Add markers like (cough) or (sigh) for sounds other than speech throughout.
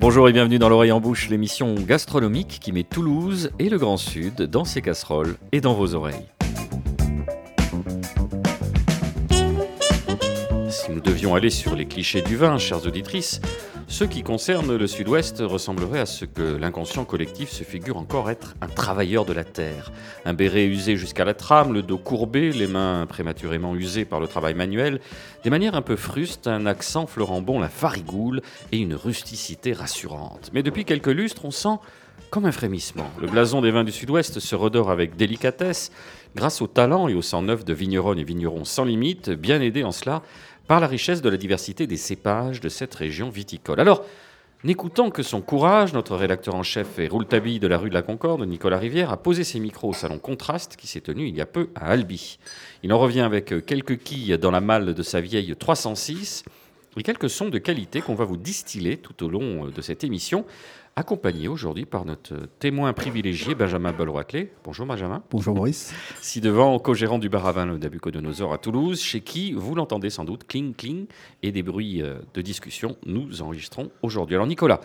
Bonjour et bienvenue dans l'oreille en bouche, l'émission gastronomique qui met Toulouse et le Grand Sud dans ses casseroles et dans vos oreilles. Si nous devions aller sur les clichés du vin, chères auditrices, ceux qui concernent le sud-ouest ressembleraient à ce que l'inconscient collectif se figure encore être un travailleur de la terre. Un béret usé jusqu'à la trame, le dos courbé, les mains prématurément usées par le travail manuel, des manières un peu frustes, un accent fleurant bon la farigoule et une rusticité rassurante. Mais depuis quelques lustres, on sent comme un frémissement. Le blason des vins du sud-ouest se redore avec délicatesse grâce au talent et au sang neuf de vigneronnes et vignerons sans limite, bien aidés en cela par la richesse de la diversité des cépages de cette région viticole. Alors, n'écoutant que son courage, notre rédacteur en chef et Rouletabille de la rue de la Concorde, Nicolas Rivière, a posé ses micros au salon Contraste qui s'est tenu il y a peu à Albi. Il en revient avec quelques quilles dans la malle de sa vieille 306 et quelques sons de qualité qu'on va vous distiller tout au long de cette émission accompagné aujourd'hui par notre témoin privilégié, Benjamin Belroitelet. Bonjour Benjamin. Bonjour Maurice. (laughs) Si devant, co-gérant du bar à vin Le Nabucodonosor à Toulouse, chez qui, vous l'entendez sans doute, cling cling, et des bruits euh, de discussion, nous enregistrons aujourd'hui. Alors Nicolas,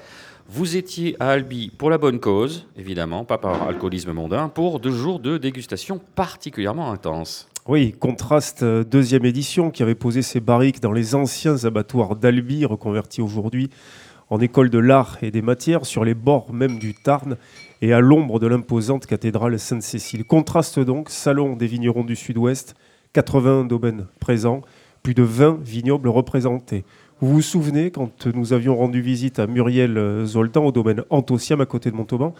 vous étiez à Albi pour la bonne cause, évidemment, pas par alcoolisme mondain, pour deux jours de dégustation particulièrement intenses. Oui, Contraste, euh, deuxième édition, qui avait posé ses barriques dans les anciens abattoirs d'Albi, reconvertis aujourd'hui en école de l'art et des matières, sur les bords même du Tarn et à l'ombre de l'imposante cathédrale Sainte-Cécile. Contraste donc, salon des vignerons du Sud-Ouest, 80 domaines présents, plus de 20 vignobles représentés. Vous vous souvenez quand nous avions rendu visite à Muriel Zoltan au domaine Antociam à côté de Montauban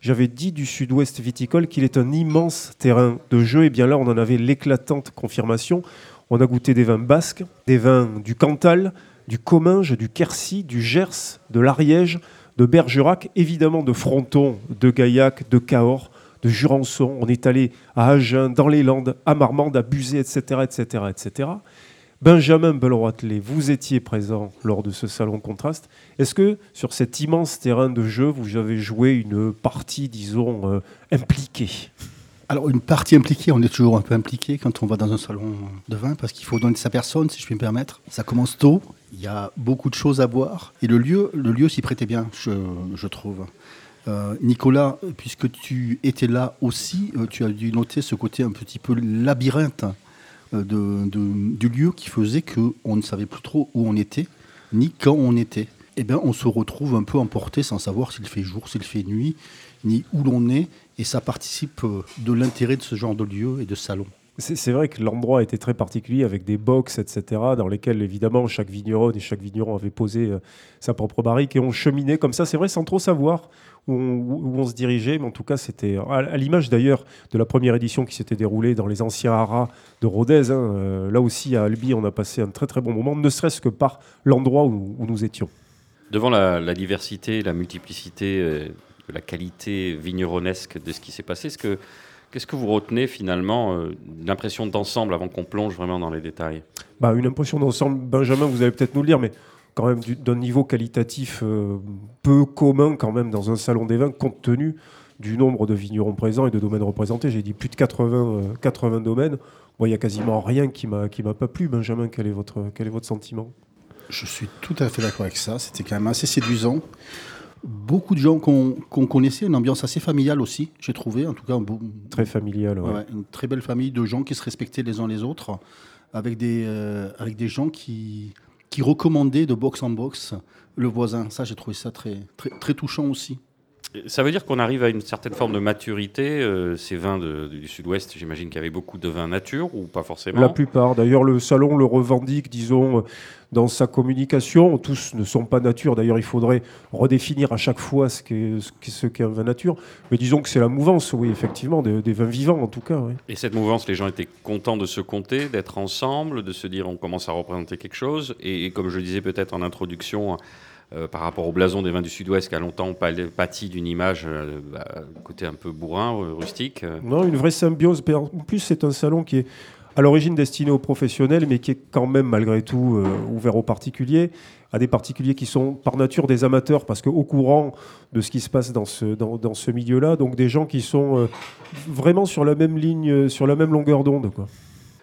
j'avais dit du sud-ouest viticole qu'il est un immense terrain de jeu. Et bien là, on en avait l'éclatante confirmation. On a goûté des vins basques, des vins du Cantal, du Comminges, du Quercy, du Gers, de l'Ariège, de Bergerac, évidemment de Fronton, de Gaillac, de Cahors, de Jurançon. On est allé à Agen, dans les Landes, à Marmande, à Buzet, etc., etc., etc. Benjamin Belroitelet, vous étiez présent lors de ce salon contraste. Est-ce que sur cet immense terrain de jeu, vous avez joué une partie, disons, euh, impliquée? Alors, une partie impliquée, on est toujours un peu impliqué quand on va dans un salon de vin parce qu'il faut donner sa personne, si je puis me permettre. Ça commence tôt, il y a beaucoup de choses à voir et le lieu, le lieu s'y prêtait bien, je, trouve. Euh, Nicolas, puisque tu étais là aussi, euh, tu as dû noter ce côté un petit peu labyrinthe euh, du lieu qui faisait qu'on ne savait plus trop où on était, ni quand on était. Eh bien, on se retrouve un peu emporté sans savoir s'il fait jour, s'il fait nuit, ni où l'on est. Et ça participe euh, de l'intérêt de ce genre de lieu et de salon. C'est vrai que l'endroit était très particulier avec des box, etc., dans lesquels évidemment chaque vigneron et chaque vigneron avait posé euh, sa propre barrique et on cheminait comme ça, c'est vrai, sans trop savoir où on, se dirigeait, mais en tout cas c'était à, l'image d'ailleurs de la première édition qui s'était déroulée dans les anciens haras de Rodez. Hein, euh, là aussi à Albi, on a passé un très très bon moment, ne serait-ce que par l'endroit où, nous étions. Devant la, diversité, la multiplicité la qualité vigneronesque de ce qui s'est passé. Est-ce que, qu'est-ce que vous retenez finalement euh, l'impression d'ensemble avant qu'on plonge vraiment dans les détails? Bah, Une impression d'ensemble, Benjamin, vous allez peut-être nous le dire, mais quand même d'un niveau qualitatif euh, peu commun quand même dans un salon des vins, compte tenu du nombre de vignerons présents et de domaines représentés. J'ai dit plus de 80, 80 euh, domaines. Il n'y a quasiment rien qui m'a qui m'a pas plu. Benjamin, quel est votre, quel est votre sentiment? Je suis tout à fait d'accord avec ça. C'était quand même assez séduisant beaucoup de gens qu'on connaissait, une ambiance assez familiale aussi, j'ai trouvé, en tout cas. très familiale, ouais. Une très belle famille de gens qui se respectaient les uns les autres, avec des, euh, avec des gens qui, qui recommandaient de box en box le voisin. Ça, j'ai trouvé ça très, très, très touchant aussi. Ça veut dire qu'on arrive à une certaine forme de maturité. Euh, ces vins du sud-ouest, j'imagine qu'il y avait beaucoup de vins nature ou pas forcément La plupart. D'ailleurs, le salon le revendique, disons, dans sa communication. Tous ne sont pas nature. D'ailleurs, il faudrait redéfinir à chaque fois ce qu'est ce qu'est un vin nature. Mais disons que c'est la mouvance, oui, effectivement, des, vins vivants en tout cas. Et cette mouvance, les gens étaient contents de se compter, d'être ensemble, de se dire on commence à représenter quelque chose. et comme je disais peut-être en introduction, euh, par rapport au blason des vins du Sud-Ouest qui a longtemps pâti d'une image euh, bah, côté un peu bourrin, euh, rustique. Non, une vraie symbiose. En plus, c'est un salon qui est à l'origine destiné aux professionnels, mais qui est quand même malgré tout ouvert aux particuliers, à des particuliers qui sont par nature des amateurs, parce qu'au courant de ce qui se passe dans ce, dans, dans ce milieu-là, donc des gens qui sont vraiment sur la même ligne, sur la même longueur d'onde.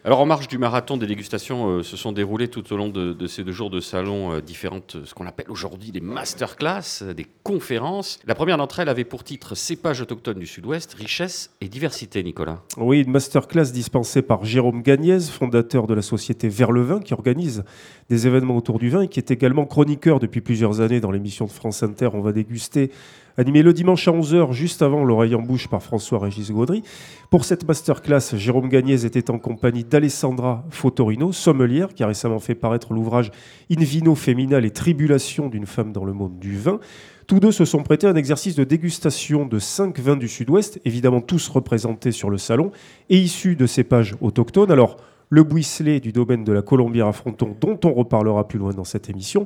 Alors en marge du marathon des dégustations euh, se sont déroulées tout au long de, ces deux jours de salon euh, différentes, ce qu'on appelle aujourd'hui des masterclass, euh, des conférences. La première d'entre elles avait pour titre Cépages autochtones du Sud-Ouest, richesse et diversité, Nicolas. Oui, une masterclass dispensée par Jérôme Gagnez, fondateur de la société Vers le Vin, qui organise des événements autour du vin et qui est également chroniqueur depuis plusieurs années dans l'émission de France Inter. On va déguster animé le dimanche à 11h, juste avant l'oreille en bouche par François-Régis Gaudry. Pour cette masterclass, Jérôme Gagnez était en compagnie d'Alessandra Fotorino, sommelière, qui a récemment fait paraître l'ouvrage In vino femina, les tribulations d'une femme dans le monde du vin. Tous deux se sont prêtés à un exercice de dégustation de cinq vins du Sud-Ouest, évidemment tous représentés sur le salon et issus de cépages autochtones. Alors, le Bouisselet du domaine de la Colombière à Fronton, dont on reparlera plus loin dans cette émission,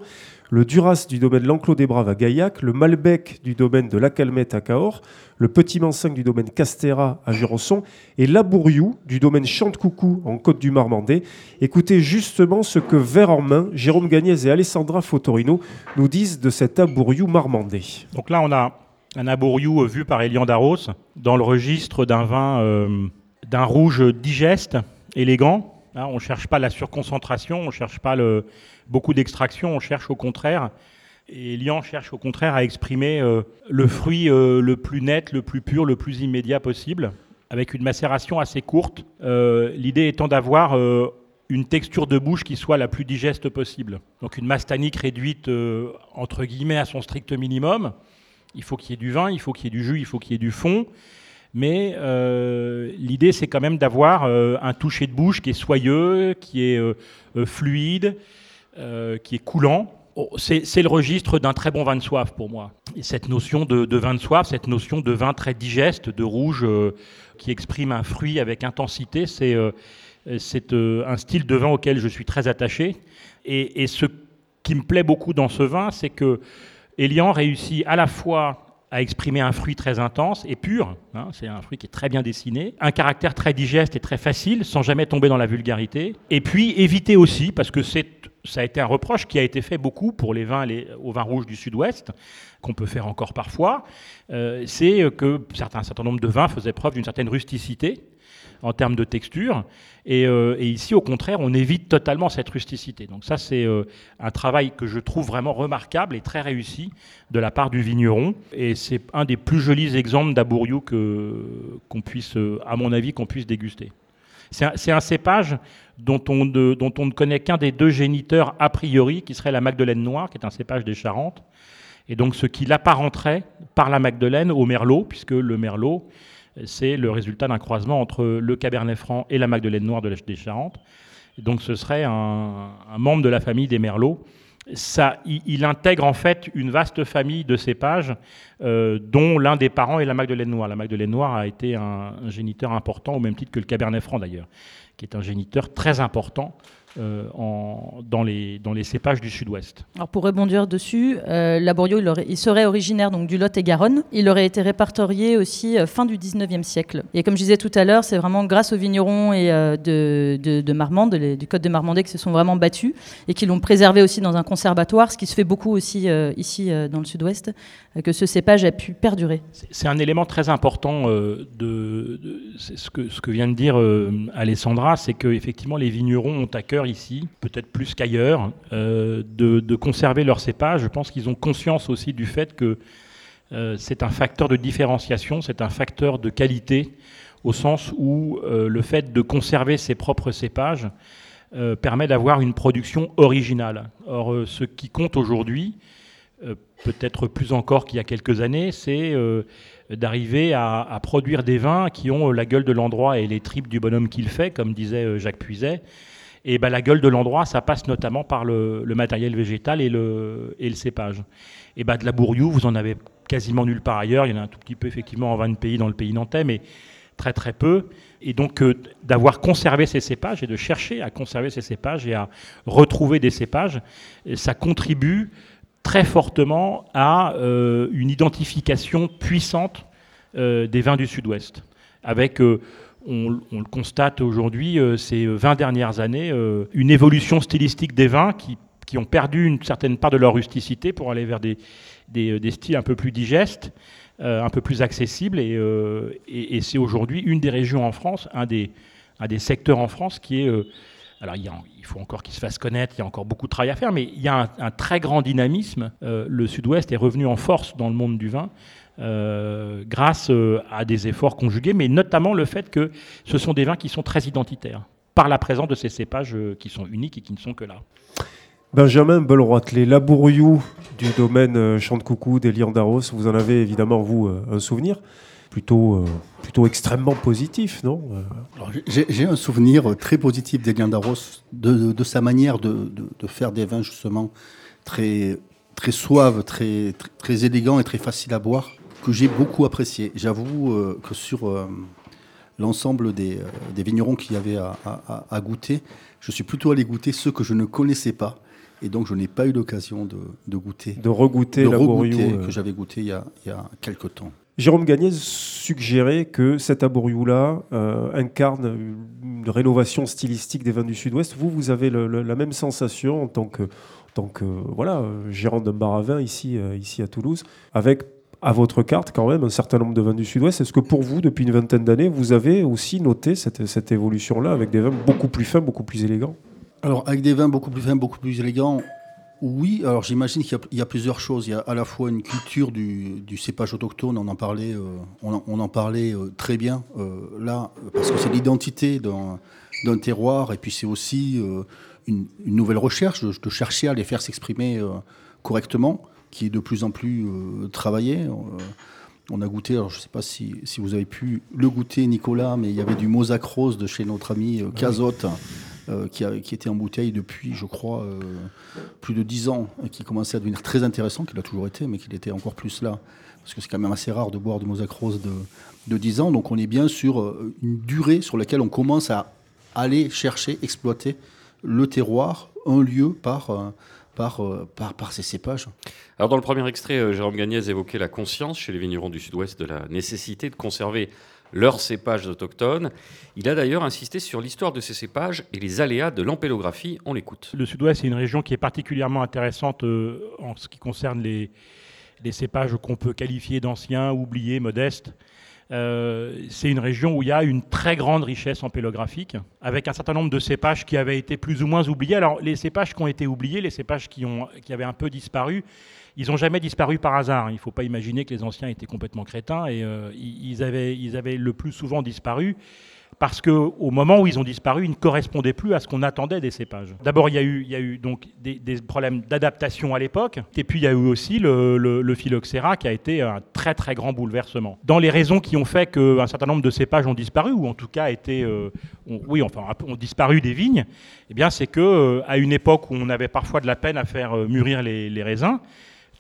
le Duras du domaine l'Enclos des Braves à Gaillac, le Malbec du domaine de la Calmette à Cahors, le Petit Mancingue du domaine Castera à Jurançon et Labouriou du domaine Chante-Coucou en Côte du Marmandais. Écoutez justement ce que, verre en main, Jérôme Gagnès et Alessandra Fotorino nous disent de cet Abouriou marmandais. Donc là, on a un Abouriou vu par Elian Darros dans le registre d'un vin, euh, d'un rouge digeste, élégant, Hein, on ne cherche pas la surconcentration, on ne cherche pas beaucoup d'extraction, on cherche au contraire, et Lian cherche au contraire à exprimer euh, le fruit euh, le plus net, le plus pur, le plus immédiat possible, avec une macération assez courte. Euh, l'idée étant d'avoir une texture de bouche qui soit la plus digeste possible. Donc une masse tannique réduite entre guillemets à son strict minimum. Il faut qu'il y ait du vin, il faut qu'il y ait du jus, il faut qu'il y ait du fond. Mais euh, l'idée, c'est quand même d'avoir euh, un toucher de bouche qui est soyeux, qui est euh, fluide, qui est coulant. Oh, c'est le registre d'un très bon vin de soif pour moi. Et cette notion de, vin de soif, cette notion de vin très digeste, de rouge, qui exprime un fruit avec intensité, c'est un style de vin auquel je suis très attaché. Et, et ce qui me plaît beaucoup dans ce vin, c'est que Elian réussit à la fois à exprimer un fruit très intense et pur. Hein, c'est un fruit qui est très bien dessiné. Un caractère très digeste et très facile, sans jamais tomber dans la vulgarité. Et puis éviter aussi, parce que c'est, ça a été un reproche qui a été fait beaucoup pour les vins les, aux vins rouges du Sud-Ouest, qu'on peut faire encore parfois, euh, c'est que certains, un certain nombre de vins faisaient preuve d'une certaine rusticité en termes de texture. Euh, et, ici, au contraire, on évite totalement cette rusticité. Donc ça, c'est euh, un travail que je trouve vraiment remarquable et très réussi de la part du vigneron. Et c'est un des plus jolis exemples d'abouriou qu'on puisse, euh, à mon avis, qu'on puisse déguster. C'est un, cépage dont on, ne connaît qu'un des deux géniteurs a priori, qui serait la Magdeleine noire, qui est un cépage des Charentes. Et donc ce qui l'apparenterait par la Magdeleine au Merlot, puisque le Merlot c'est le résultat d'un croisement entre le Cabernet Franc et la Magdeleine Noire de la, des Charentes. Donc ce serait un, membre de la famille des Merlots. Il, intègre en fait une vaste famille de cépages, euh, dont l'un des parents est la Magdeleine Noire. La Magdeleine Noire a été un géniteur important, au même titre que le Cabernet Franc d'ailleurs, qui est un géniteur très important euh, en, dans, les, dans les cépages du sud-ouest. Alors pour rebondir dessus, euh, Laborio, il, il, serait originaire donc, du Lot et Garonne. Il aurait été répertorié aussi euh, fin du 19e siècle. Et comme je disais tout à l'heure, c'est vraiment grâce aux vignerons et, de, de, Marmande, du Côte de Marmandais, qui se sont vraiment battus et qui l'ont préservé aussi dans un conservatoire, ce qui se fait beaucoup aussi ici dans le sud-ouest, que ce cépage a pu perdurer. C'est un élément très important de, de ce, que, ce que vient de dire Alessandra, c'est qu'effectivement les vignerons ont à cœur ici, peut-être plus qu'ailleurs, euh, de, conserver leur cépage. Je pense qu'ils ont conscience aussi du fait que euh, c'est un facteur de différenciation, c'est un facteur de qualité, au sens où euh, le fait de conserver ses propres cépages permet d'avoir une production originale. Or, ce qui compte aujourd'hui, peut-être plus encore qu'il y a quelques années, c'est d'arriver à, à, produire des vins qui ont la gueule de l'endroit et les tripes du bonhomme qu'il fait, comme disait Jacques Puiset, et ben, la gueule de l'endroit, ça passe notamment par le, matériel végétal et le, cépage. Et ben, de la bourriou, vous en avez quasiment nulle part ailleurs. Il y en a un tout petit peu effectivement en 20 pays dans le pays nantais, mais très très peu. Et donc euh, d'avoir conservé ces cépages et de chercher à conserver ces cépages et à retrouver des cépages, ça contribue très fortement à euh, une identification puissante euh, des vins du Sud-Ouest, avec on, le constate aujourd'hui, euh, ces 20 dernières années, euh, une évolution stylistique des vins qui, ont perdu une certaine part de leur rusticité pour aller vers des, euh, styles un peu plus digestes, un peu plus accessibles. Et, c'est aujourd'hui une des régions en France, un des, un des secteurs en France qui est alors il, faut encore qu'il se fasse connaître, il y a encore beaucoup de travail à faire, mais il y a un, très grand dynamisme. Le Sud-Ouest est revenu en force dans le monde du vin. Euh, grâce euh, à des efforts conjugués, mais notamment le fait que ce sont des vins qui sont très identitaires, par la présence de ces cépages qui sont uniques et qui ne sont que là. Benjamin Belroitelet, Labouriou du domaine Champ de Coucou d'Elian-Darros, vous en avez évidemment, vous, un souvenir plutôt, euh, plutôt extrêmement positif, non? J'ai un souvenir très positif d'Elian Darros, de, de, sa manière de, de, faire des vins justement très, très suaves, très, très, élégants et très faciles à boire, que j'ai beaucoup apprécié. J'avoue euh, que sur euh, l'ensemble des, des, vignerons qu'il y avait à, à, goûter, je suis plutôt allé goûter ceux que je ne connaissais pas. Et donc, je n'ai pas eu l'occasion de, goûter. De regoûter la que j'avais goûté il y, a, il y a quelques temps. Jérôme Gagné suggérait que cet aboriou-là euh, incarne une rénovation stylistique des vins du Sud-Ouest. Vous, vous avez la même sensation en tant que, tant que voilà, gérant d'un bar à vin ici, euh, ici à Toulouse, avec à votre carte quand même un certain nombre de vins du Sud-Ouest. Est-ce que pour vous, depuis une vingtaine d'années, vous avez aussi noté cette, évolution-là avec des vins beaucoup plus fins, beaucoup plus élégants? Alors, avec des vins beaucoup plus fins, beaucoup plus élégants, oui, alors j'imagine qu'il y, a plusieurs choses. Il y a à la fois une culture du, cépage autochtone, on en parlait, euh, on, en, parlait euh, très bien euh, là, parce que c'est l'identité d'un terroir, et puis c'est aussi une, nouvelle recherche, de, chercher à les faire s'exprimer correctement, qui est de plus en plus travaillée. on a goûté, alors je ne sais pas si, vous avez pu le goûter, Nicolas, mais il y avait du mosaque rose de chez notre ami Cazotte. Euh, qui, était en bouteille depuis, je crois, euh, plus de 10 ans, et qui commençait à devenir très intéressant, qu'il a toujours été, mais qu'il était encore plus là, parce que c'est quand même assez rare de boire du Mosaque Rose de, de 10 ans. Donc on est bien sur euh, une durée sur laquelle on commence à aller chercher, exploiter le terroir, un lieu par... Par, par, par, ces cépages. Alors dans le premier extrait, Jérôme Gagnès évoquait la conscience chez les vignerons du Sud-Ouest de la nécessité de conserver leurs cépages autochtones. Il a d'ailleurs insisté sur l'histoire de ces cépages et les aléas de l'ampélographie. On l'écoute. Le sud-ouest est une région qui est particulièrement intéressante euh, en ce qui concerne les, les cépages qu'on peut qualifier d'anciens, oubliés, modestes. Euh, c'est une région où il y a une très grande richesse ampélographique, avec un certain nombre de cépages qui avaient été plus ou moins oubliés. Alors, les cépages qui ont été oubliés, les cépages qui, ont, qui avaient un peu disparu, ils n'ont jamais disparu par hasard. Il ne faut pas imaginer que les anciens étaient complètement crétins et euh, ils, avaient, ils avaient le plus souvent disparu parce qu'au moment où ils ont disparu, ils ne correspondaient plus à ce qu'on attendait des cépages. D'abord, il y a eu, donc des, problèmes d'adaptation à l'époque, et puis il y a eu aussi le, phylloxéra qui a été un très très grand bouleversement. Dans les raisons qui ont fait qu'un certain nombre de cépages ont disparu, ou en tout cas été, euh, oui, enfin, ont disparu des vignes, eh bien, c'est que euh, à une époque où on avait parfois de la peine à faire mûrir les, les raisins,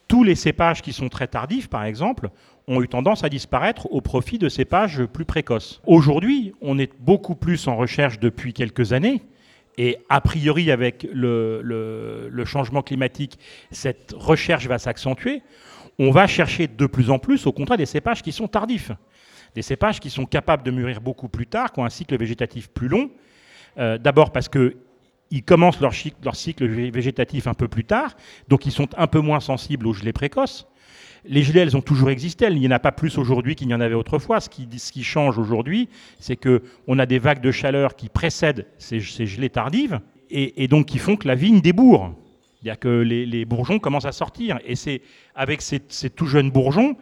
tous les cépages qui sont très tardifs, par exemple, ont eu tendance à disparaître au profit de cépages plus précoces. Aujourd'hui, on est beaucoup plus en recherche depuis quelques années. Et a priori, avec le, changement climatique, cette recherche va s'accentuer. On va chercher de plus en plus, au contraire, des cépages qui sont tardifs. Des cépages qui sont capables de mûrir beaucoup plus tard, qui ont un cycle végétatif plus long. Euh, d'abord parce que ils commencent leur, cycle végétatif un peu plus tard, donc ils sont un peu moins sensibles aux gelées précoces. Les gelées, elles ont toujours existé, il n'y en a pas plus aujourd'hui qu'il n'y en avait autrefois. Ce qui, change aujourd'hui, c'est qu'on a des vagues de chaleur qui précèdent ces, gelées tardives, et, donc qui font que la vigne débourre. C'est-à-dire que les, bourgeons commencent à sortir, et c'est avec ces, tout jeunes bourgeons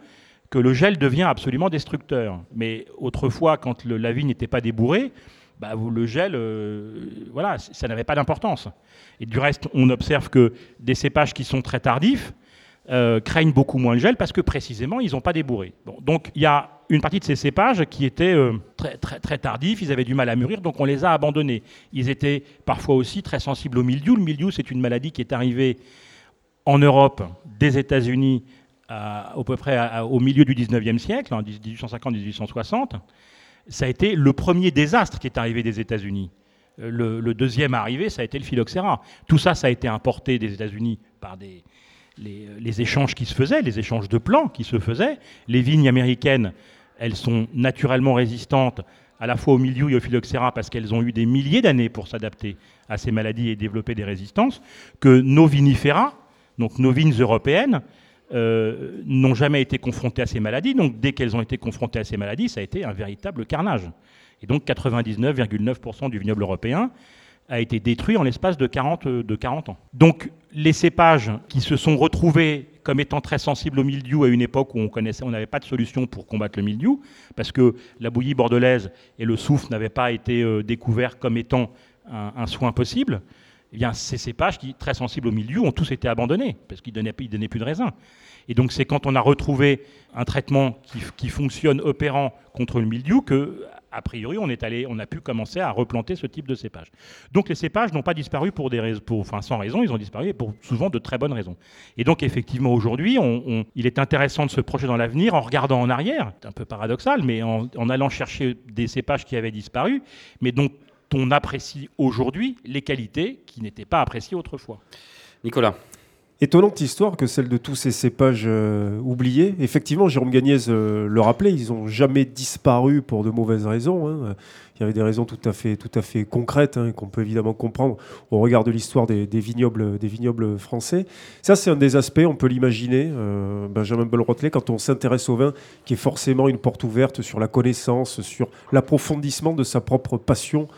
que le gel devient absolument destructeur. Mais autrefois, quand la vigne n'était pas débourrée, bah, le gel, euh, voilà, ça n'avait pas d'importance. Et du reste, on observe que des cépages qui sont très tardifs euh, craignent beaucoup moins le gel parce que précisément, ils n'ont pas débourré. Donc il y a une partie de ces cépages qui étaient euh, très, très, très tardifs, ils avaient du mal à mûrir, donc on les a abandonnés. Ils étaient parfois aussi très sensibles au mildiou. Le mildiou, c'est une maladie qui est arrivée en Europe, des États-Unis, à, peu près au milieu du 19e siècle, en 1850-1860 ça a été le premier désastre qui est arrivé des États-Unis. Euh, le, deuxième arrivé, ça a été le phylloxéra. Tout ça, ça a été importé des États-Unis par des, les, échanges qui se faisaient, les échanges de plants qui se faisaient. Les vignes américaines, elles sont naturellement résistantes à la fois au milieu et au phylloxéra parce qu'elles ont eu des milliers d'années pour s'adapter à ces maladies et développer des résistances, que nos vinifera, donc nos vignes européennes, euh, n'ont jamais été confrontées à ces maladies. Donc dès qu'elles ont été confrontées à ces maladies, ça a été un véritable carnage. Et donc 99,9% du vignoble européen a été détruit en l'espace de 40, de 40 ans. Donc les cépages qui se sont retrouvés comme étant très sensibles au mildiou à une époque où on connaissait, on n'avait pas de solution pour combattre le mildiou, parce que la bouillie bordelaise et le soufre n'avaient pas été euh, découverts comme étant un, soin possible. Eh bien, ces cépages qui, très sensibles au mildiou, ont tous été abandonnés, parce qu'ils ne donnaient, donnaient, plus de raisin. Et donc, c'est quand on a retrouvé un traitement qui, qui fonctionne opérant contre le mildiou que, a priori, on, est allé, on a pu commencer à replanter ce type de cépage. Donc les cépages n'ont pas disparu pour des raisons, pour, sans raison, ils ont disparu pour souvent de très bonnes raisons. Et donc effectivement, aujourd'hui, il est intéressant de se projeter dans l'avenir en regardant en arrière, c'est un peu paradoxal, mais en allant chercher des cépages qui avaient disparu, mais dont on apprécie aujourd'hui les qualités qui n'étaient pas appréciées autrefois. Nicolas Étonnante histoire que celle de tous ces cépages euh, oubliés. Effectivement, Jérôme Gagnès euh, le rappelait, ils n'ont jamais disparu pour de mauvaises raisons. Hein. Il y avait des raisons tout à fait, tout à fait concrètes hein, qu'on peut évidemment comprendre au regard de l'histoire des, vignobles, des vignobles français. Ça, c'est un des aspects, on peut l'imaginer, euh, Benjamin Belrotelet, quand on s'intéresse au vin, qui est forcément une porte ouverte sur la connaissance, sur l'approfondissement de sa propre passion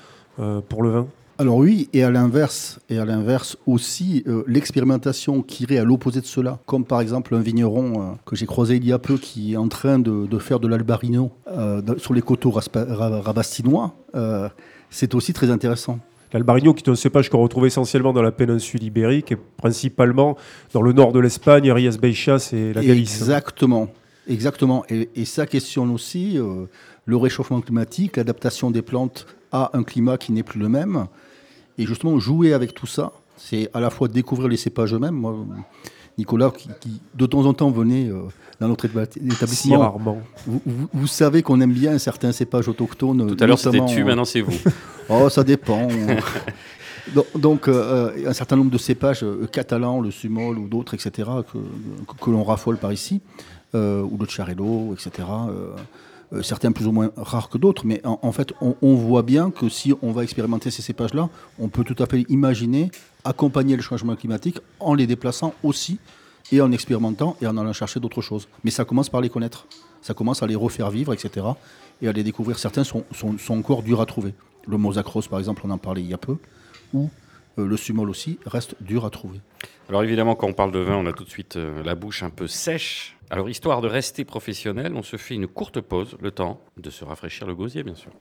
pour le vin. Alors oui, et à l'inverse, et à l'inverse aussi, euh, l'expérimentation qui irait à l'opposé de cela, comme par exemple un vigneron euh, que j'ai croisé il y a peu qui est en train de, faire de l'albarino euh, sur les coteaux rabastinois, c'est aussi très intéressant. L'albarino, qui est un cépage qu'on retrouve essentiellement dans la péninsule ibérique et principalement dans le nord de l'Espagne, Rias Baixas et la Galice. Exactement, exactement. Et, et ça questionne aussi le réchauffement climatique, l'adaptation des plantes à un climat qui n'est plus le même. Et justement, jouer avec tout ça, c'est à la fois découvrir les cépages eux-mêmes. Moi, Nicolas, qui, de temps en temps venait euh, dans notre établissement. rarement. Vous, savez qu'on aime bien certains cépages autochtones. Tout à l'heure c'était tu, maintenant c'est vous. (laughs) oh, ça dépend. (laughs) donc, euh, un certain nombre de cépages euh, catalans, le sumol ou d'autres, etc., que, que, l'on raffole par ici, ou le charello, etc. Euh, certains plus ou moins rares que d'autres, mais en, fait, on, voit bien que si on va expérimenter ces cépages-là, on peut tout à fait imaginer accompagner le changement climatique en les déplaçant aussi et en expérimentant et en allant chercher d'autres choses. Mais ça commence par les connaître, ça commence à les refaire vivre, etc. Et à les découvrir. Certains sont, sont, sont encore durs à trouver. Le mosacros, par exemple, on en parlait il y a peu, ou euh, le sumol aussi, reste dur à trouver. Alors évidemment, quand on parle de vin, on a tout de suite euh, la bouche un peu sèche. Alors histoire de rester professionnel, on se fait une courte pause, le temps de se rafraîchir le gosier, bien sûr.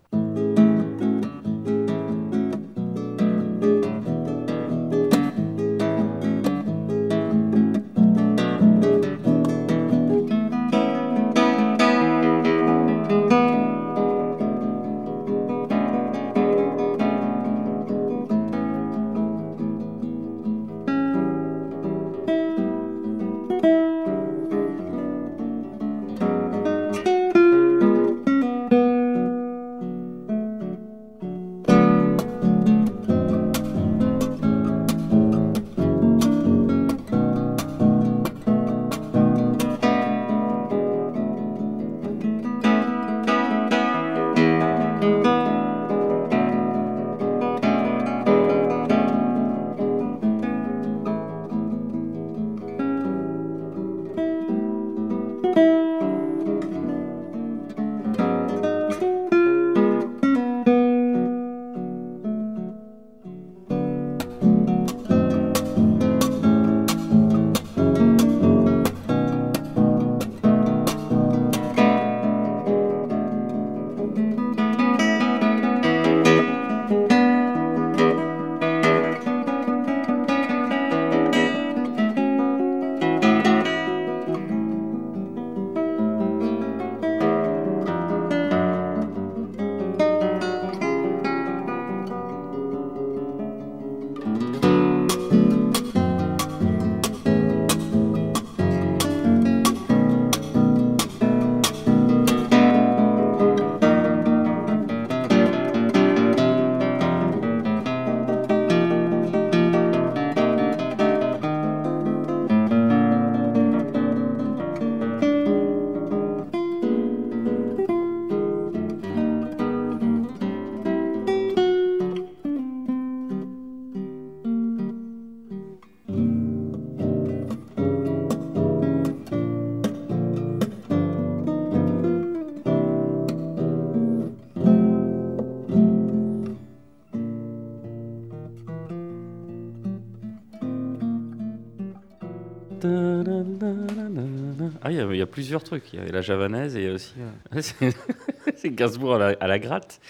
Il y, a- il y a plusieurs trucs. Il y a la javanaise et il y a aussi. euh, (laughs) c'est- Gainsbourg à la, à la gratte.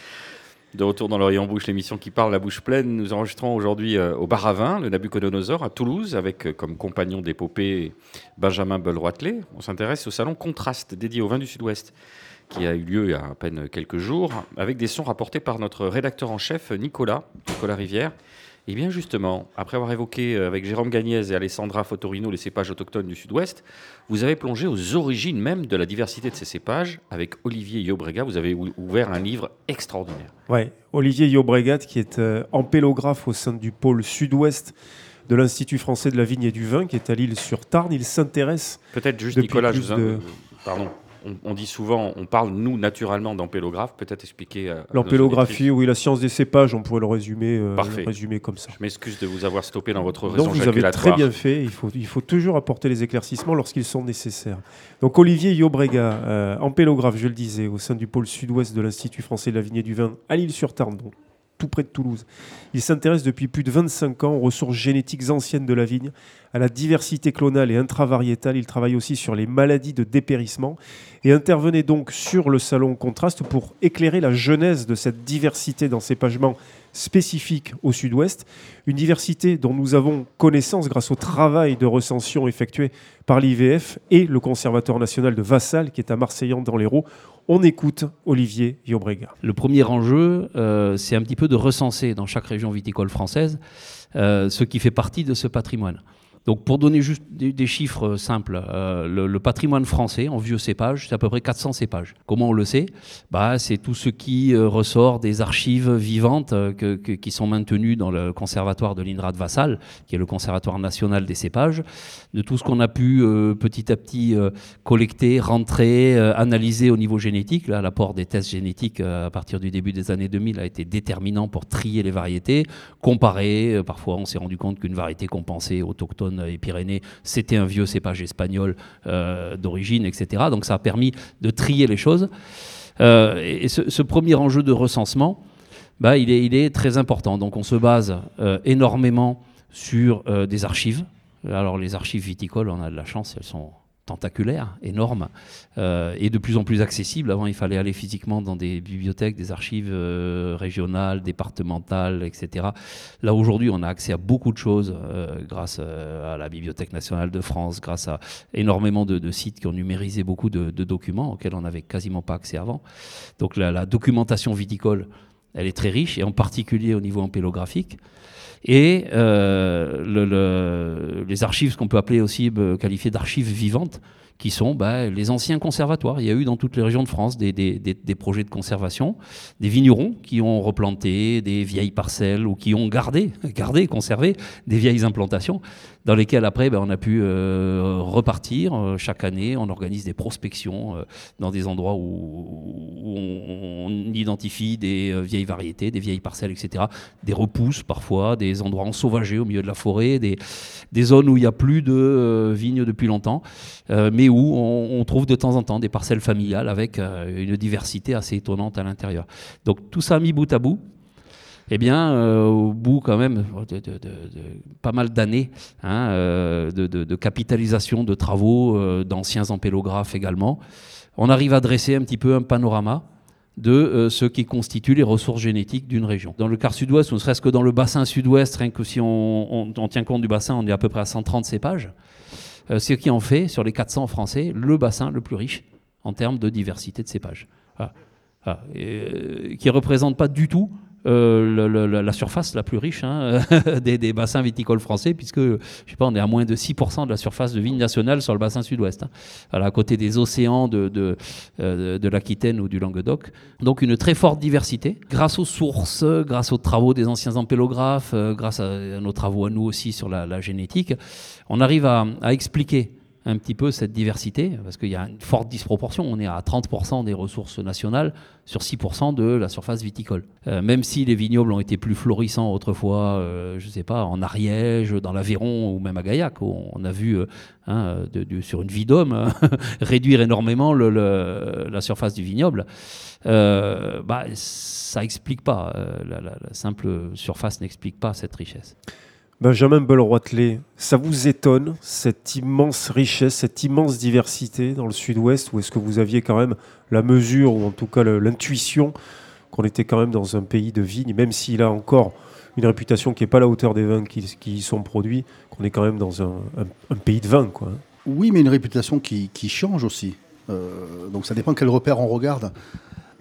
De retour dans l'Orient Bouche, l'émission qui parle la bouche pleine. Nous enregistrons aujourd'hui euh, au bar à vin, le Nabucodonosor, à Toulouse, avec euh, comme compagnon d'épopée Benjamin Beul-Roitelet. On s'intéresse au salon Contraste, dédié au vin du Sud-Ouest, qui a eu lieu il y a à peine quelques jours, avec des sons rapportés par notre rédacteur en chef, Nicolas, Nicolas Rivière. Et bien justement, après avoir évoqué euh, avec Jérôme Gagnès et Alessandra Fotorino les cépages autochtones du Sud-Ouest, vous avez plongé aux origines même de la diversité de ces cépages. Avec Olivier Yobrega, vous avez ou- ouvert un livre extraordinaire. Ouais, Olivier Yobregat, qui est euh, ampélographe au sein du pôle sud-ouest de l'Institut français de la vigne et du vin, qui est à Lille sur Tarn. Il s'intéresse Peut-être juste Nicolas, je de- euh, pardon. On, on dit souvent, on parle nous naturellement d'ampélographe. Peut-être expliquer. euh, l'empélographie, oui, la science des cépages, on pourrait le résumer, euh, Parfait. le résumer comme ça. Je m'excuse de vous avoir stoppé dans votre raison Donc vous avez très bien fait. Il faut, il faut toujours apporter les éclaircissements lorsqu'ils sont nécessaires. Donc Olivier Yobrega, euh, ampélographe, je le disais, au sein du pôle sud-ouest de l'Institut français de la vigne et du vin à Lille-sur-Tarn, donc tout près de Toulouse. Il s'intéresse depuis plus de 25 ans aux ressources génétiques anciennes de la vigne, à la diversité clonale et intravariétale. Il travaille aussi sur les maladies de dépérissement et intervenait donc sur le salon Contraste pour éclairer la genèse de cette diversité d'encépagement spécifique au sud-ouest, une diversité dont nous avons connaissance grâce au travail de recension effectué par l'IVF et le Conservatoire national de Vassal qui est à Marseillan dans l'Hérault. On écoute Olivier Yobrega. Le premier enjeu, euh, c'est un petit peu de recenser dans chaque région viticole française euh, ce qui fait partie de ce patrimoine. Donc pour donner juste des, chiffres simples, euh, le, patrimoine français en vieux cépages, c'est à peu près 400 cépages. Comment on le sait? Bah, C'est tout ce qui euh, ressort des archives vivantes euh, qui sont maintenues dans le conservatoire de l'INRA de Vassal, qui est le conservatoire national des cépages, de tout ce qu'on a pu petit à petit collecter, rentrer, analyser au niveau génétique. Là, l'apport des tests génétiques à partir du début des années 2000 a été déterminant pour trier les variétés, comparer. Parfois, on s'est rendu compte qu'une variété qu'on pensait et Pyrénées, c'était un vieux cépage espagnol euh, d'origine, etc. Donc, ça a permis de trier les choses. Euh, et ce, premier enjeu de recensement, bah, il, est, très important. Donc, on se base euh, énormément sur des archives. Alors, les archives viticoles, on a de la chance, elles sont tentaculaires, énormes, euh, et de plus en plus accessibles. Avant, il fallait aller physiquement dans des bibliothèques, des archives euh, régionales, départementales, etc. Là, aujourd'hui, on a accès à beaucoup de choses euh, grâce à la Bibliothèque nationale de France, grâce à énormément de, sites qui ont numérisé beaucoup de, de documents auxquels on n'avait quasiment pas accès avant. Donc, la, la documentation viticole, elle est très riche, et en particulier au niveau ampélographique. Et euh, le- le- les archives, ce qu'on peut appeler aussi euh, qualifier d'archives vivantes, qui sont bah, les anciens conservatoires. Il y a eu dans toutes les régions de France des- des projets de conservation, des vignerons qui ont replanté des vieilles parcelles ou qui ont gardé, (laughs) gardé, conservé des vieilles implantations, dans lesquelles après ben, on a pu euh, repartir. Euh, Chaque année, on organise des prospections euh, dans des endroits où, on, identifie des vieilles variétés, des vieilles parcelles, etc. Des repousses parfois, des endroits ensauvagés au milieu de la forêt, des, zones où il n'y a plus de vignes depuis longtemps, mais où on, on trouve de temps en temps des parcelles familiales avec une diversité assez étonnante à l'intérieur. Donc tout ça mis bout à bout, eh bien, euh, au bout quand même de, pas mal d'années hein, euh, de, capitalisation de travaux euh, d'anciens ampélographes également, on arrive à dresser un petit peu un panorama de ce qui constitue les ressources génétiques d'une région. Dans le quart sud-ouest, ou ne serait-ce que dans le bassin sud-ouest, rien que si on, tient compte du bassin, on est à peu près à 130 cépages, ce qui en fait, sur les 400 français, le bassin le plus riche en termes de diversité de cépages. Et, euh, qui ne représente pas du tout euh, la- surface la plus riche hein, (laughs) des, bassins viticoles français, puisque je sais pas, on est à moins de 6% de la surface de vigne nationale sur le bassin sud-ouest, hein. À côté des océans de, euh, de l'Aquitaine ou du Languedoc. Donc une très forte diversité, grâce aux sources, grâce aux travaux des anciens ampélographes, euh, grâce à, nos travaux à nous aussi sur la, génétique, on arrive à expliquer un petit peu cette diversité, parce qu'il y a une forte disproportion. On est à 30% des ressources nationales sur 6% de la surface viticole. Euh, même si les vignobles ont été plus florissants autrefois, euh, je ne sais pas, en Ariège, dans l'Aveyron ou même à Gaillac, où on a vu euh, hein, sur une vie d'homme hein, (laughs) réduire énormément la surface du vignoble, bah, ça explique pas, la simple surface n'explique pas cette richesse. Benjamin Beul-Roitelet, ça vous étonne, cette immense richesse, cette immense diversité dans le sud-ouest, ou est-ce que vous aviez quand même la mesure, ou en tout cas l'intuition, qu'on était quand même dans un pays de vignes, même s'il a encore une réputation qui n'est pas à la hauteur des vins qui, y sont produits, qu'on est quand même dans un, pays de vin. Quoi. Oui, mais une réputation qui, change aussi. Euh, donc ça dépend quel repère on regarde.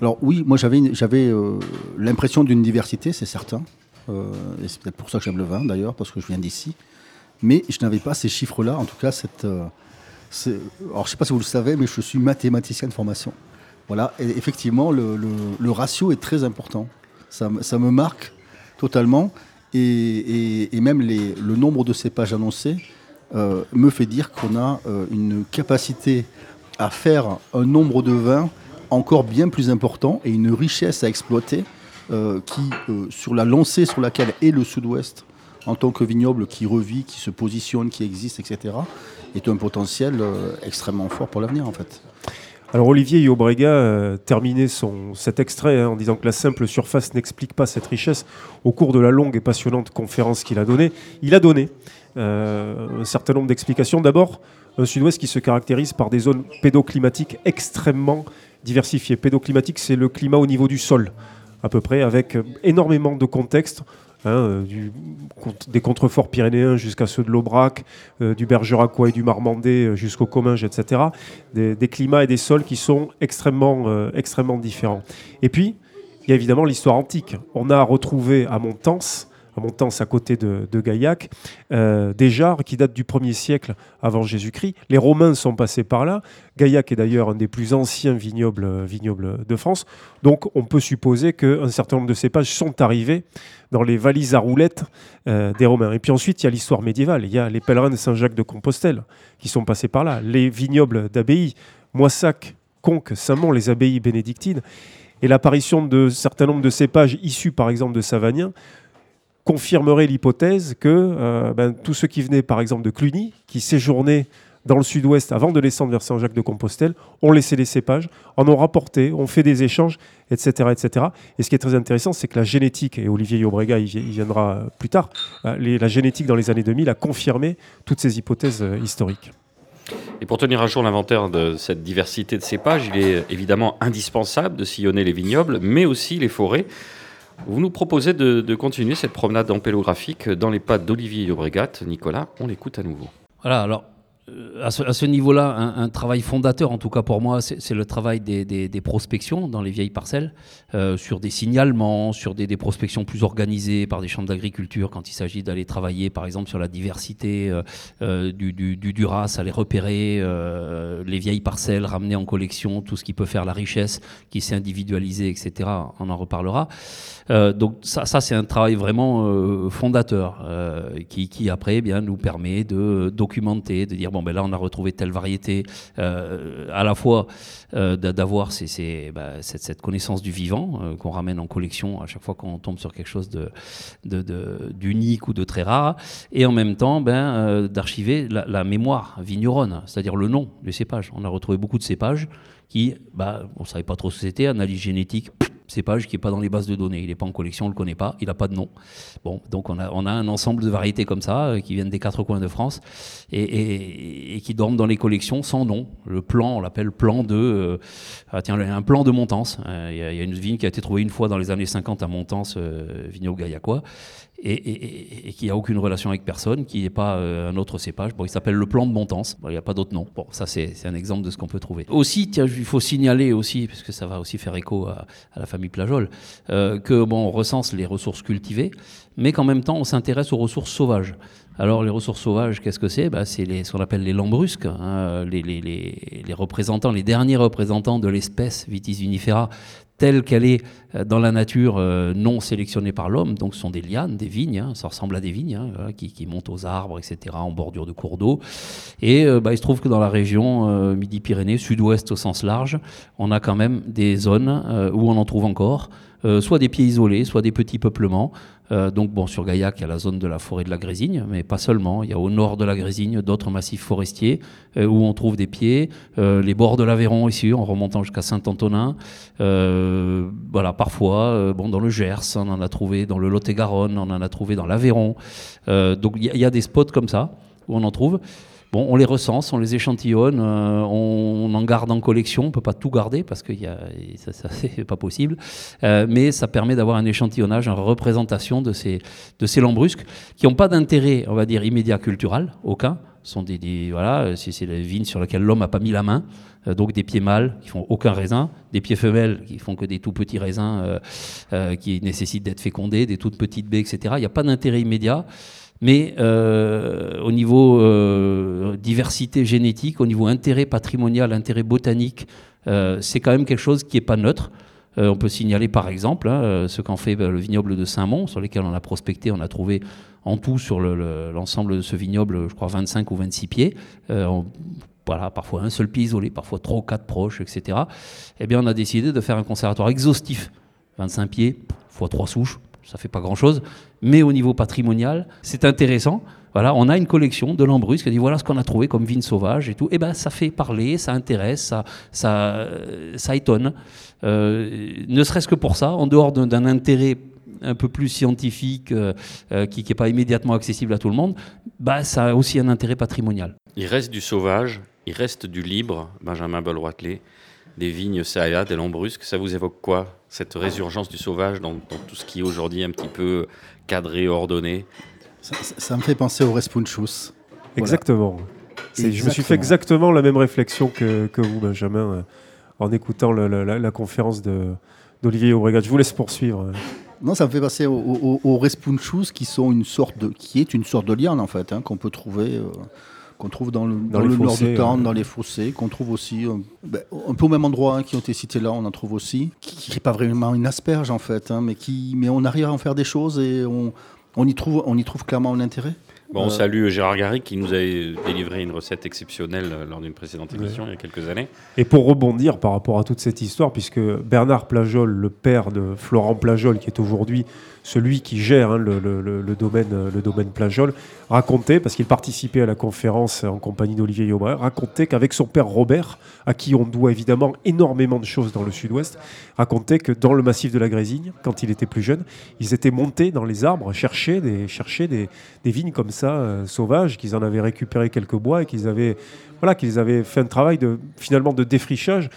Alors oui, moi j'avais, j'avais euh, l'impression d'une diversité, c'est certain. Euh, et c'est peut-être pour ça que j'aime le vin d'ailleurs, parce que je viens d'ici. Mais je n'avais pas ces chiffres-là, en tout cas cette... alors je ne sais pas si vous le savez, mais je suis mathématicien de formation. Voilà, effectivement, le, ratio est très important. Ça, me marque totalement. Et, même le nombre de cépages annoncés euh, me fait dire qu'on a euh, une capacité à faire un nombre de vins encore bien plus important et une richesse à exploiter euh, qui, sur la lancée sur laquelle est le sud-ouest, en tant que vignoble qui revit, qui se positionne, qui existe, etc., est un potentiel extrêmement fort pour l'avenir en fait. Alors Olivier Yobrega euh, terminait son, cet extrait hein, en disant que la simple surface n'explique pas cette richesse au cours de la longue et passionnante conférence qu'il a donnée. Il a donné euh, un certain nombre d'explications. D'abord, un sud-ouest qui se caractérise par des zones pédoclimatiques extrêmement diversifiées. Pédoclimatique, c'est le climat au niveau du sol, à peu près, avec énormément de contextes Hein, euh, du, des contreforts pyrénéens jusqu'à ceux de l'Aubrac, euh, du Bergeracois et du Marmandais euh, jusqu'au Comminges, etc. Des, climats et des sols qui sont extrêmement, extrêmement différents. Et puis, il y a évidemment l'histoire antique. On a retrouvé à Montance à à côté de, Gaillac, euh, des jarres qui datent du 1er siècle avant Jésus-Christ. Les Romains sont passés par là. Gaillac est d'ailleurs un des plus anciens vignobles, vignobles de France. Donc on peut supposer qu'un certain nombre de cépages sont arrivés dans les valises à roulettes euh, des Romains. Et puis ensuite, il y a l'histoire médiévale. Il y a les pèlerins de Saint-Jacques de Compostelle qui sont passés par là. Les vignobles d'abbaye, Moissac, Conques, Saint-Mont, les abbayes bénédictines. Et l'apparition de certains nombres de cépages issus par exemple de Savagnin confirmerait l'hypothèse que euh, ben, tous ceux qui venaient par exemple de Cluny, qui séjournaient dans le sud-ouest avant de descendre vers Saint-Jacques-de-Compostelle, ont laissé les cépages, en ont rapporté, ont fait des échanges, etc. etc. Et ce qui est très intéressant, c'est que la génétique, et Olivier Yobrega il, viendra plus tard, euh, la génétique dans les années 2000 a confirmé toutes ces hypothèses euh, historiques. Et pour tenir à jour l'inventaire de cette diversité de cépages, il est évidemment indispensable de sillonner les vignobles, mais aussi les forêts. Vous nous proposez de, continuer cette promenade ampélographique dans les pas d'Olivier Yobregat. Nicolas, on l'écoute à nouveau. Voilà, alors à ce, niveau-là, un, travail fondateur, en tout cas pour moi, c'est le travail des, prospections dans les vieilles parcelles, euh, sur des signalements, sur des, prospections plus organisées par des chambres d'agriculture, quand il s'agit d'aller travailler, par exemple, sur la diversité euh, du, du, du, Duras, aller repérer les vieilles parcelles, ramener en collection tout ce qui peut faire la richesse, qui s'est individualisé, etc. On en reparlera. donc ça, c'est un travail vraiment fondateur, qui, qui, après eh bien, nous permet de documenter, de dire bon, ben là, on a retrouvé telle variété, euh, à la fois euh, d'avoir bah, cette, connaissance du vivant euh, qu'on ramène en collection à chaque fois qu'on tombe sur quelque chose d'unique ou de très rare, et en même temps ben, d'archiver la, mémoire vigneronne, c'est-à-dire le nom du cépage. On a retrouvé beaucoup de cépages qui, bah, on ne savait pas trop ce que c'était, analyse génétique, cépage qui n'est pas dans les bases de données. Il n'est pas en collection, on ne le connaît pas, il n'a pas de nom. Bon, donc on a, on a un ensemble de variétés comme ça, euh, qui viennent des quatre coins de France, et, qui dorment dans les collections sans nom. Le plan, on l'appelle plan de... Euh, ah, tiens, un plan de Montance. Euh, il y, a une vigne qui a été trouvée une fois dans les années 50 à Montance, Vigno Gaillacois, et, qui n'a aucune relation avec personne, qui n'est pas un autre cépage. Bon, il s'appelle le plan de Montance. il n'y a pas d'autre nom. Bon, ça c'est un exemple de ce qu'on peut trouver. Aussi, il faut signaler aussi, parce que ça va aussi faire écho à, la famille Plajol, euh, que bon, on recense les ressources cultivées, mais qu'en même temps on s'intéresse aux ressources sauvages. Alors les ressources sauvages, qu'est-ce que c'est? Bah, C'est ce qu'on appelle les lambrusques, hein, les, représentants, les derniers représentants de l'espèce Vitis vinifera telle qu'elle est euh, dans la nature, euh, non sélectionnée par l'homme. Donc ce sont des lianes, des vignes, hein, ça ressemble à des vignes hein, qui, montent aux arbres, etc., en bordure de cours d'eau. Et bah, il se trouve que dans la région Midi-Pyrénées, sud-ouest au sens large, on a quand même des zones où on en trouve encore. euh, soit des pieds isolés, soit des petits peuplements. Euh, donc bon, sur Gaillac, il y a la zone de la forêt de la Grésigne, mais pas seulement. Il y a au nord de la Grésigne d'autres massifs forestiers euh, où on trouve des pieds. Euh, les bords de l'Aveyron ici, en remontant jusqu'à Saint-Antonin. Euh, voilà, parfois, euh, bon, dans le Gers, on en a trouvé dans le Lot-et-Garonne, on en a trouvé dans l'Aveyron. Euh, donc il y, a- des spots comme ça où on en trouve. On les recense, on les échantillonne, euh, on, en garde en collection. On peut pas tout garder parce que y a, ça, (laughs) c'est pas possible. Mais ça permet d'avoir un échantillonnage, une représentation de ces, lambrusques qui n'ont pas d'intérêt, on va immédiat culturel, aucun. Sont des, voilà, euh, c'est les vignes sur lesquelles l'homme n'a pas mis la main. Euh, donc des pieds mâles qui font aucun raisin, des pieds femelles qui font que des tout petits raisins euh, qui nécessitent d'être fécondés, des toutes petites baies, etc. Il n'y a pas d'intérêt immédiat. Mais au niveau diversité génétique, au niveau intérêt patrimonial, intérêt botanique, c'est quand même quelque chose qui n'est pas neutre. Euh, on peut signaler par exemple hein, euh, ce qu'en fait euh, le vignoble de Saint-Mont, sur lequel on a prospecté, on a trouvé en tout sur le- le- l'ensemble de ce vignoble, je crois 25 ou 26 pieds. Voilà, parfois un seul pied isolé, parfois trois ou quatre proches, etc. Eh bien, on a décidé de faire un conservatoire exhaustif. 25 pieds, fois trois souches, ça fait pas grand-chose. Mais au niveau patrimonial, c'est intéressant. Voilà, on a une collection de lambrusques qui dit voilà ce qu'on a trouvé comme vignes sauvages et tout. Et ben ça fait parler, ça intéresse, ça, ça, euh, ça étonne. Euh, ne serait-ce que pour ça, en dehors d'un- intérêt un peu plus scientifique euh, qui n'est pas immédiatement accessible à tout le monde, bah, ça a aussi un intérêt patrimonial. Il reste du sauvage, il reste du libre, Benjamin Bolroitelet, des vignes ça et là, des lambrusques. Ça vous évoque quoi, cette résurgence du sauvage dans, dans tout ce qui est aujourd'hui un petit peu cadré, ordonné? Ça, ça- ça me fait penser au Respunchus. Exactement. Je me suis fait exactement la même réflexion que, que vous, Benjamin, euh, en écoutant le- le- la, la conférence d'Olivier Aubregat. Je vous laisse poursuivre. euh. Non, ça me fait penser au, au, qui sont une sorte de, qui est une sorte de liane en fait, hein, qu'on peut trouver, euh, qu'on trouve dans le, dans les le nord fossés, du Tarn, ouais. dans les fossés, qu'on trouve aussi euh, ben, un peu au même endroit hein, qui ont été cités là, on en trouve aussi, qui n'est pas vraiment une asperge en fait, hein, mais qui, mais on arrive à en faire des choses et on, on y trouve, on y trouve clairement un intérêt. Bon, on Euh, salue Gérard Garrigue qui nous a délivré une recette exceptionnelle euh, lors d'une précédente émission il y a quelques années. Et pour rebondir par rapport à toute cette histoire, puisque Bernard Plajol, le père de Florent Plajol, qui est aujourd'hui celui qui gère hein, le, domaine, euh, le domaine Plajol, racontait, parce qu'il participait à la conférence en compagnie d'Olivier Yobret, racontait qu'avec son père Robert, à qui on doit évidemment énormément de choses dans le sud-ouest, racontait que dans le massif de la Grésigne, quand il était plus jeune, ils étaient montés dans les arbres, chercher des, chercher des, des vignes comme ça, euh, sauvages, qu'ils en avaient récupéré quelques bois et qu'ils avaient, voilà, qu'ils avaient fait un travail de, finalement de défrichage,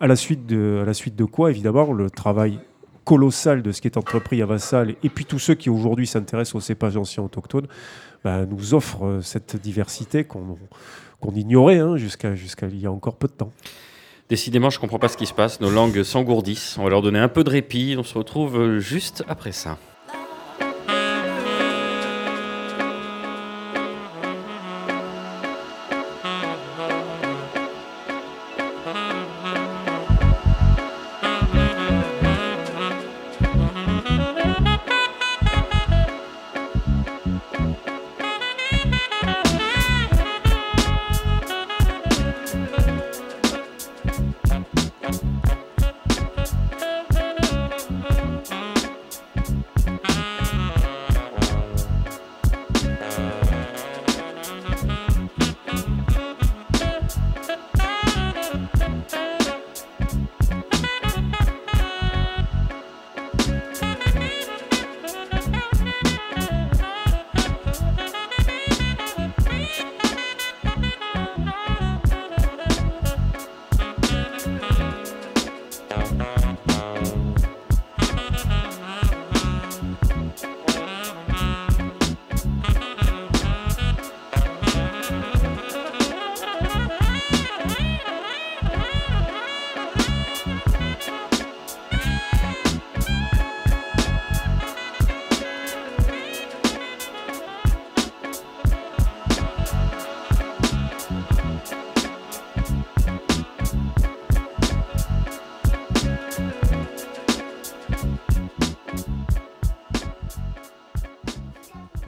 à la suite de, à la suite de quoi, évidemment, le travail colossal de ce qui est entrepris à Vassal et puis tous ceux qui aujourd'hui s'intéressent aux cépages anciens autochtones bah, nous offrent euh, cette diversité qu'on ignorait hein, jusqu'à jusqu'à il y a encore peu de temps. Décidément, je comprends pas ce qui se passe. Nos langues s'engourdissent. On va leur donner un peu de répit. On se retrouve euh, juste après ça.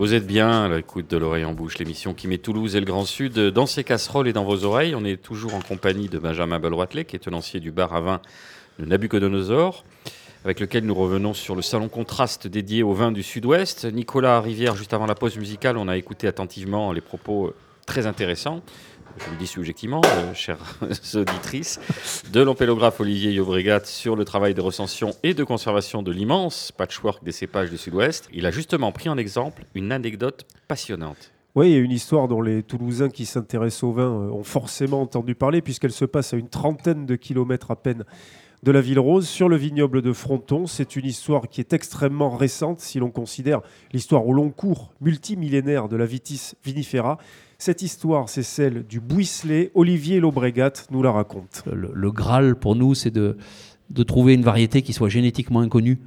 Vous êtes bien à l'écoute de l'oreille en bouche, l'émission qui met Toulouse et le Grand Sud dans ses casseroles et dans vos oreilles. On est toujours en compagnie de Benjamin Belroitelet, qui est tenancier du bar à vin de Nabucodonosor. avec lequel nous revenons sur le salon contraste dédié au vin du Sud-Ouest. Nicolas Rivière, juste avant la pause musicale, on a écouté attentivement les propos très intéressants je le dis subjectivement, euh, chères (laughs) auditrices, de l'ampélographe Olivier Yobregat sur le travail de recension et de conservation de l'immense patchwork des cépages du Sud-Ouest. Il a justement pris en exemple une anecdote passionnante. Oui, il y a une histoire dont les Toulousains qui s'intéressent au vin euh, ont forcément entendu parler, puisqu'elle se passe à une trentaine de kilomètres à peine de la Ville Rose, sur le vignoble de Fronton. C'est une histoire qui est extrêmement récente si l'on considère l'histoire au long cours multimillénaire de la vitis vinifera. Cette histoire, c'est celle du Bouisselet. Olivier Lobregat nous la raconte. Le, Graal pour nous, c'est de, trouver une variété qui soit génétiquement inconnue.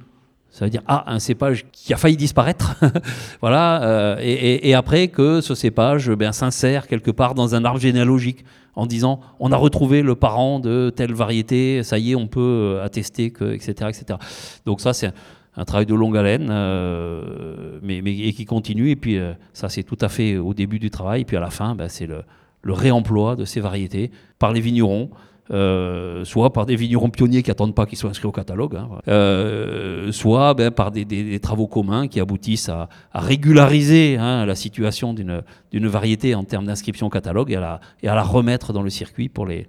Ça veut dire, ah, un cépage qui a failli disparaître, (laughs) voilà, euh, et, après que ce cépage ben, s'insère quelque part dans un arbre généalogique en disant, on a retrouvé le parent de telle variété, ça y est, on peut euh, attester que, etc., etc. Donc ça, c'est un travail de longue haleine, euh, mais, et qui continue. Et puis, ça, c'est tout à fait au début du travail. Et puis, à la fin, ben, c'est le, réemploi de ces variétés par les vignerons. Euh, soit par des vignerons pionniers qui n'attendent pas qu'ils soient inscrits au catalogue, hein, euh, soit ben, par des, travaux communs qui aboutissent à, régulariser hein, la situation d'une variété en termes d'inscription au catalogue et à, la, remettre dans le circuit pour les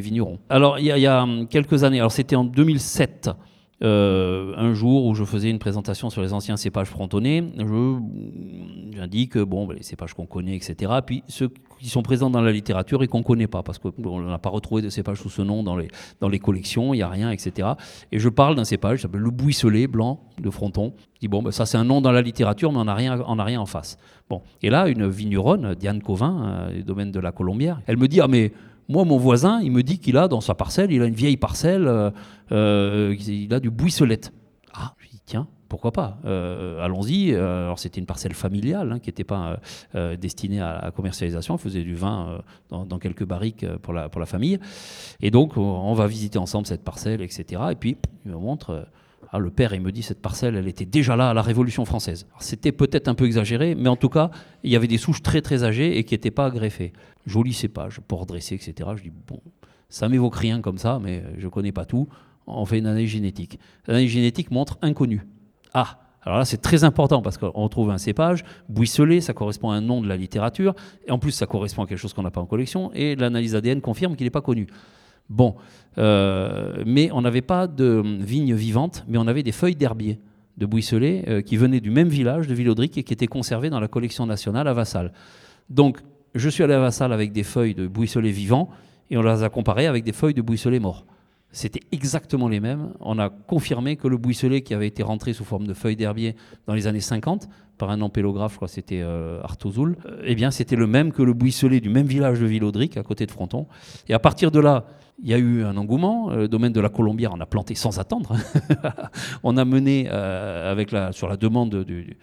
vignerons. Alors, il y, y, a hum, quelques années, alors c'était en 2007, euh, un jour où je faisais une présentation sur les anciens cépages frontonnés, j'indique bon, ben, les cépages qu'on connaît, etc. Puis ceux qui sont présents dans la littérature et qu'on ne connaît pas, parce qu'on n'a pas retrouvé de cépage sous ce nom dans les, dans les collections, il n'y a rien, etc. Et je parle d'un cépage qui s'appelle le buisselet blanc de Fronton. Je dis, bon, ben, ça c'est un nom dans la littérature, mais on n'a rien, rien en face. Bon. Et là, une vigneronne, Diane Covin, euh, du domaine de la Colombière, elle me dit, ah mais moi, mon voisin, il me dit qu'il a dans sa parcelle, il a une vieille parcelle, euh, euh, il a du buisselette. Ah, je dis, tiens, pourquoi pas euh, Allons-y. Alors, c'était une parcelle familiale hein, qui n'était pas destinée à la commercialisation. On faisait du vin dans, quelques barriques pour la, pour la famille. Et donc, on va visiter ensemble cette parcelle, etc. Et puis, il me montre ah, le père, il me dit, cette parcelle, elle était déjà là à la Révolution française. C'était peut-être un peu exagéré, mais en tout cas, il y avait des souches très très âgées et qui n'étaient pas greffées. Joli cépage, port dressé, etc. Je dis, bon, ça m'évoque rien comme ça, mais je ne connais pas tout. On fait une analyse génétique. L'analyse génétique montre inconnu. Ah, alors là, c'est très important parce qu'on trouve un cépage, buisselé, ça correspond à un nom de la littérature, et en plus, ça correspond à quelque chose qu'on n'a pas en collection, et l'analyse ADN confirme qu'il n'est pas connu. Bon, euh, mais on n'avait pas de vignes vivantes, mais on avait des feuilles d'herbier de Bouisselet euh, qui venaient du même village de Villaudric et qui étaient conservées dans la collection nationale à Vassal. Donc, je suis allé à Vassal avec des feuilles de Bouisselet vivants et on les a comparées avec des feuilles de Bouisselet morts. C'était exactement les mêmes. On a confirmé que le Bouisselet qui avait été rentré sous forme de feuilles d'herbier dans les années 50 par un ampélographe, je crois c'était euh, Artozoul, eh bien c'était le même que le Bouisselet du même village de Villaudric à côté de Fronton. Et à partir de là, il y a eu un engouement. Euh, le domaine de la Colombière, on a planté sans attendre. (laughs) on a mené, euh, avec la, sur la demande du,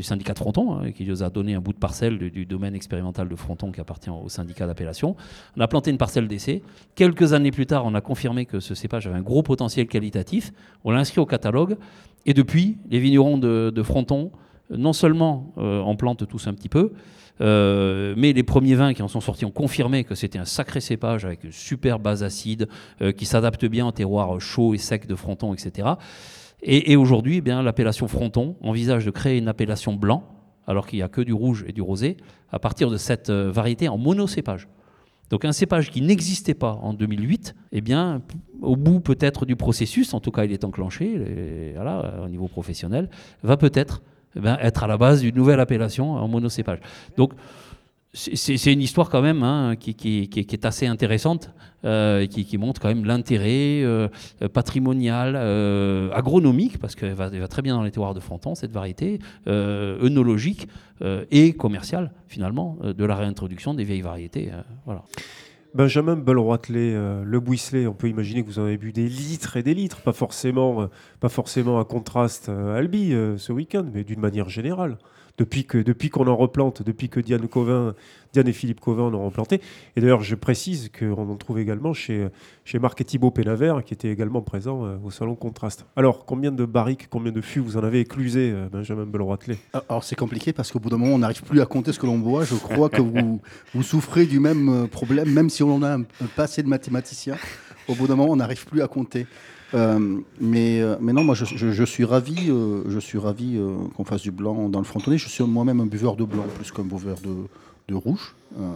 syndicat de Fronton, hein, qui nous a donné un bout de parcelle du, domaine expérimental de Fronton qui appartient au syndicat d'appellation. On a planté une parcelle d'essai. Quelques années plus tard, on a confirmé que ce cépage avait un gros potentiel qualitatif. On l'a inscrit au catalogue. Et depuis, les vignerons de, Fronton, non seulement euh, en plantent tous un petit peu, euh, mais les premiers vins qui en sont sortis ont confirmé que c'était un sacré cépage avec une super base acide euh, qui s'adapte bien au terroir chaud et sec de fronton, etc. Et, aujourd'hui, eh l'appellation fronton envisage de créer une appellation blanc, alors qu'il n'y a que du rouge et du rosé, à partir de cette euh, variété en monocépage. Donc un cépage qui n'existait pas en 2008, eh bien, au bout peut-être du processus, en tout cas il est enclenché, voilà, au niveau professionnel, va peut-être eh être à la base d'une nouvelle appellation en monocépage. Donc, c'est une histoire quand même hein, qui, est assez intéressante euh, qui, montre quand même l'intérêt euh, patrimonial, euh, agronomique, parce qu'elle va, très bien dans les terroirs de Fronton, cette variété, œnologique et commerciale, finalement, de la réintroduction des vieilles variétés. Benjamin Belroitelet, le Bouisselet, on peut imaginer que vous en avez bu des litres et des litres, pas forcément, pas forcément à contraste euh, Albi ce week-end, mais d'une manière générale depuis que depuis qu'on en replante, depuis que Diane Covin, Diane et Philippe Covin en ont replanté. Et d'ailleurs, je précise qu'on en trouve également chez, chez Marc et Thibault Pénavert, qui était également présent euh, au salon Contraste. Alors, combien de barriques, combien de fûts vous en avez éclusé, euh, Benjamin Belroitelet ah, Alors, c'est compliqué parce qu'au bout d'un moment, on n'arrive plus à compter ce que l'on boit. Je crois que vous, (laughs) vous souffrez du même euh, problème, même si on a un, passé de mathématicien. Au bout d'un moment, on n'arrive plus à compter. Euh, mais, euh, mais non, moi je, je- je suis ravi, euh, je suis ravi euh, qu'on fasse du blanc dans le frontonnet. Je suis moi-même un buveur de blanc plus qu'un buveur de, de rouge. Euh,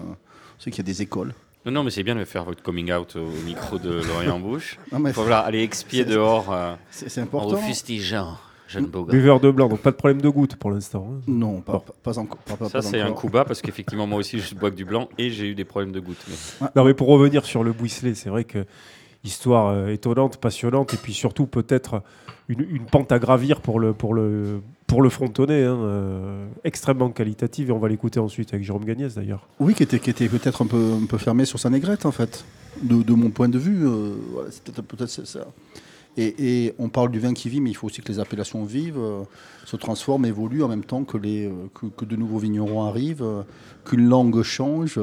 sais qu'il y a des écoles. Non, non, mais c'est bien de faire votre coming out au micro de Lorient Bouche. (laughs) Non, mais Faut voilà, aller expier C'est- dehors euh, c'est c'est en important. jeune gars. Buveur de blanc, donc pas de problème de goutte pour l'instant. hein. Non, pas, Bon. pas, pas encore. pas- pas- Ça, c'est un coup bas parce qu'effectivement, moi aussi, je bois que du blanc et j'ai eu des problèmes de gouttes. mais- Non, mais pour revenir sur le Bouisselet, c'est vrai que histoire euh, étonnante, passionnante, et puis surtout peut-être une, pente à gravir pour le, pour le, pour le frontonnet, hein, euh, extrêmement qualitative, et on va l'écouter ensuite avec Jérôme Gagnès d'ailleurs. Oui, qui était, qui était peut-être un peu, un peu fermé sur sa négrette, en fait. De, mon point de vue, euh, c'est peut-être ça. Et, on parle du vin qui vit, mais il faut aussi que les appellations vivent, se transforment, évoluent en même temps que, les, que, que de nouveaux vignerons arrivent, qu'une langue change.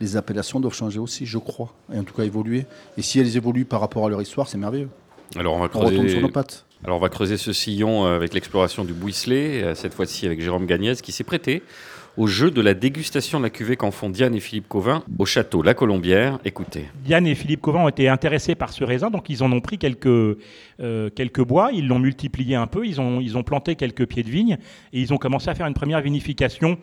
Les appellations doivent changer aussi, je crois, et en tout cas évoluer. Et si elles évoluent par rapport à leur histoire, c'est merveilleux. Alors, on va On creuser, sur nos pattes. alors, on va creuser ce sillon euh, avec l'exploration du Bouisselet, euh, cette fois-ci avec Jérôme Gagnès, qui s'est prêté au jeu de la dégustation de la cuvée qu'en font Diane et Philippe Covin au château La Colombière. Écoutez. Diane et Philippe Covin ont été intéressés par ce raisin, donc ils en ont pris quelques, euh, quelques bois, ils l'ont multiplié un peu, ils ont, ils ont planté quelques pieds de vigne et ils ont commencé à faire une première vinification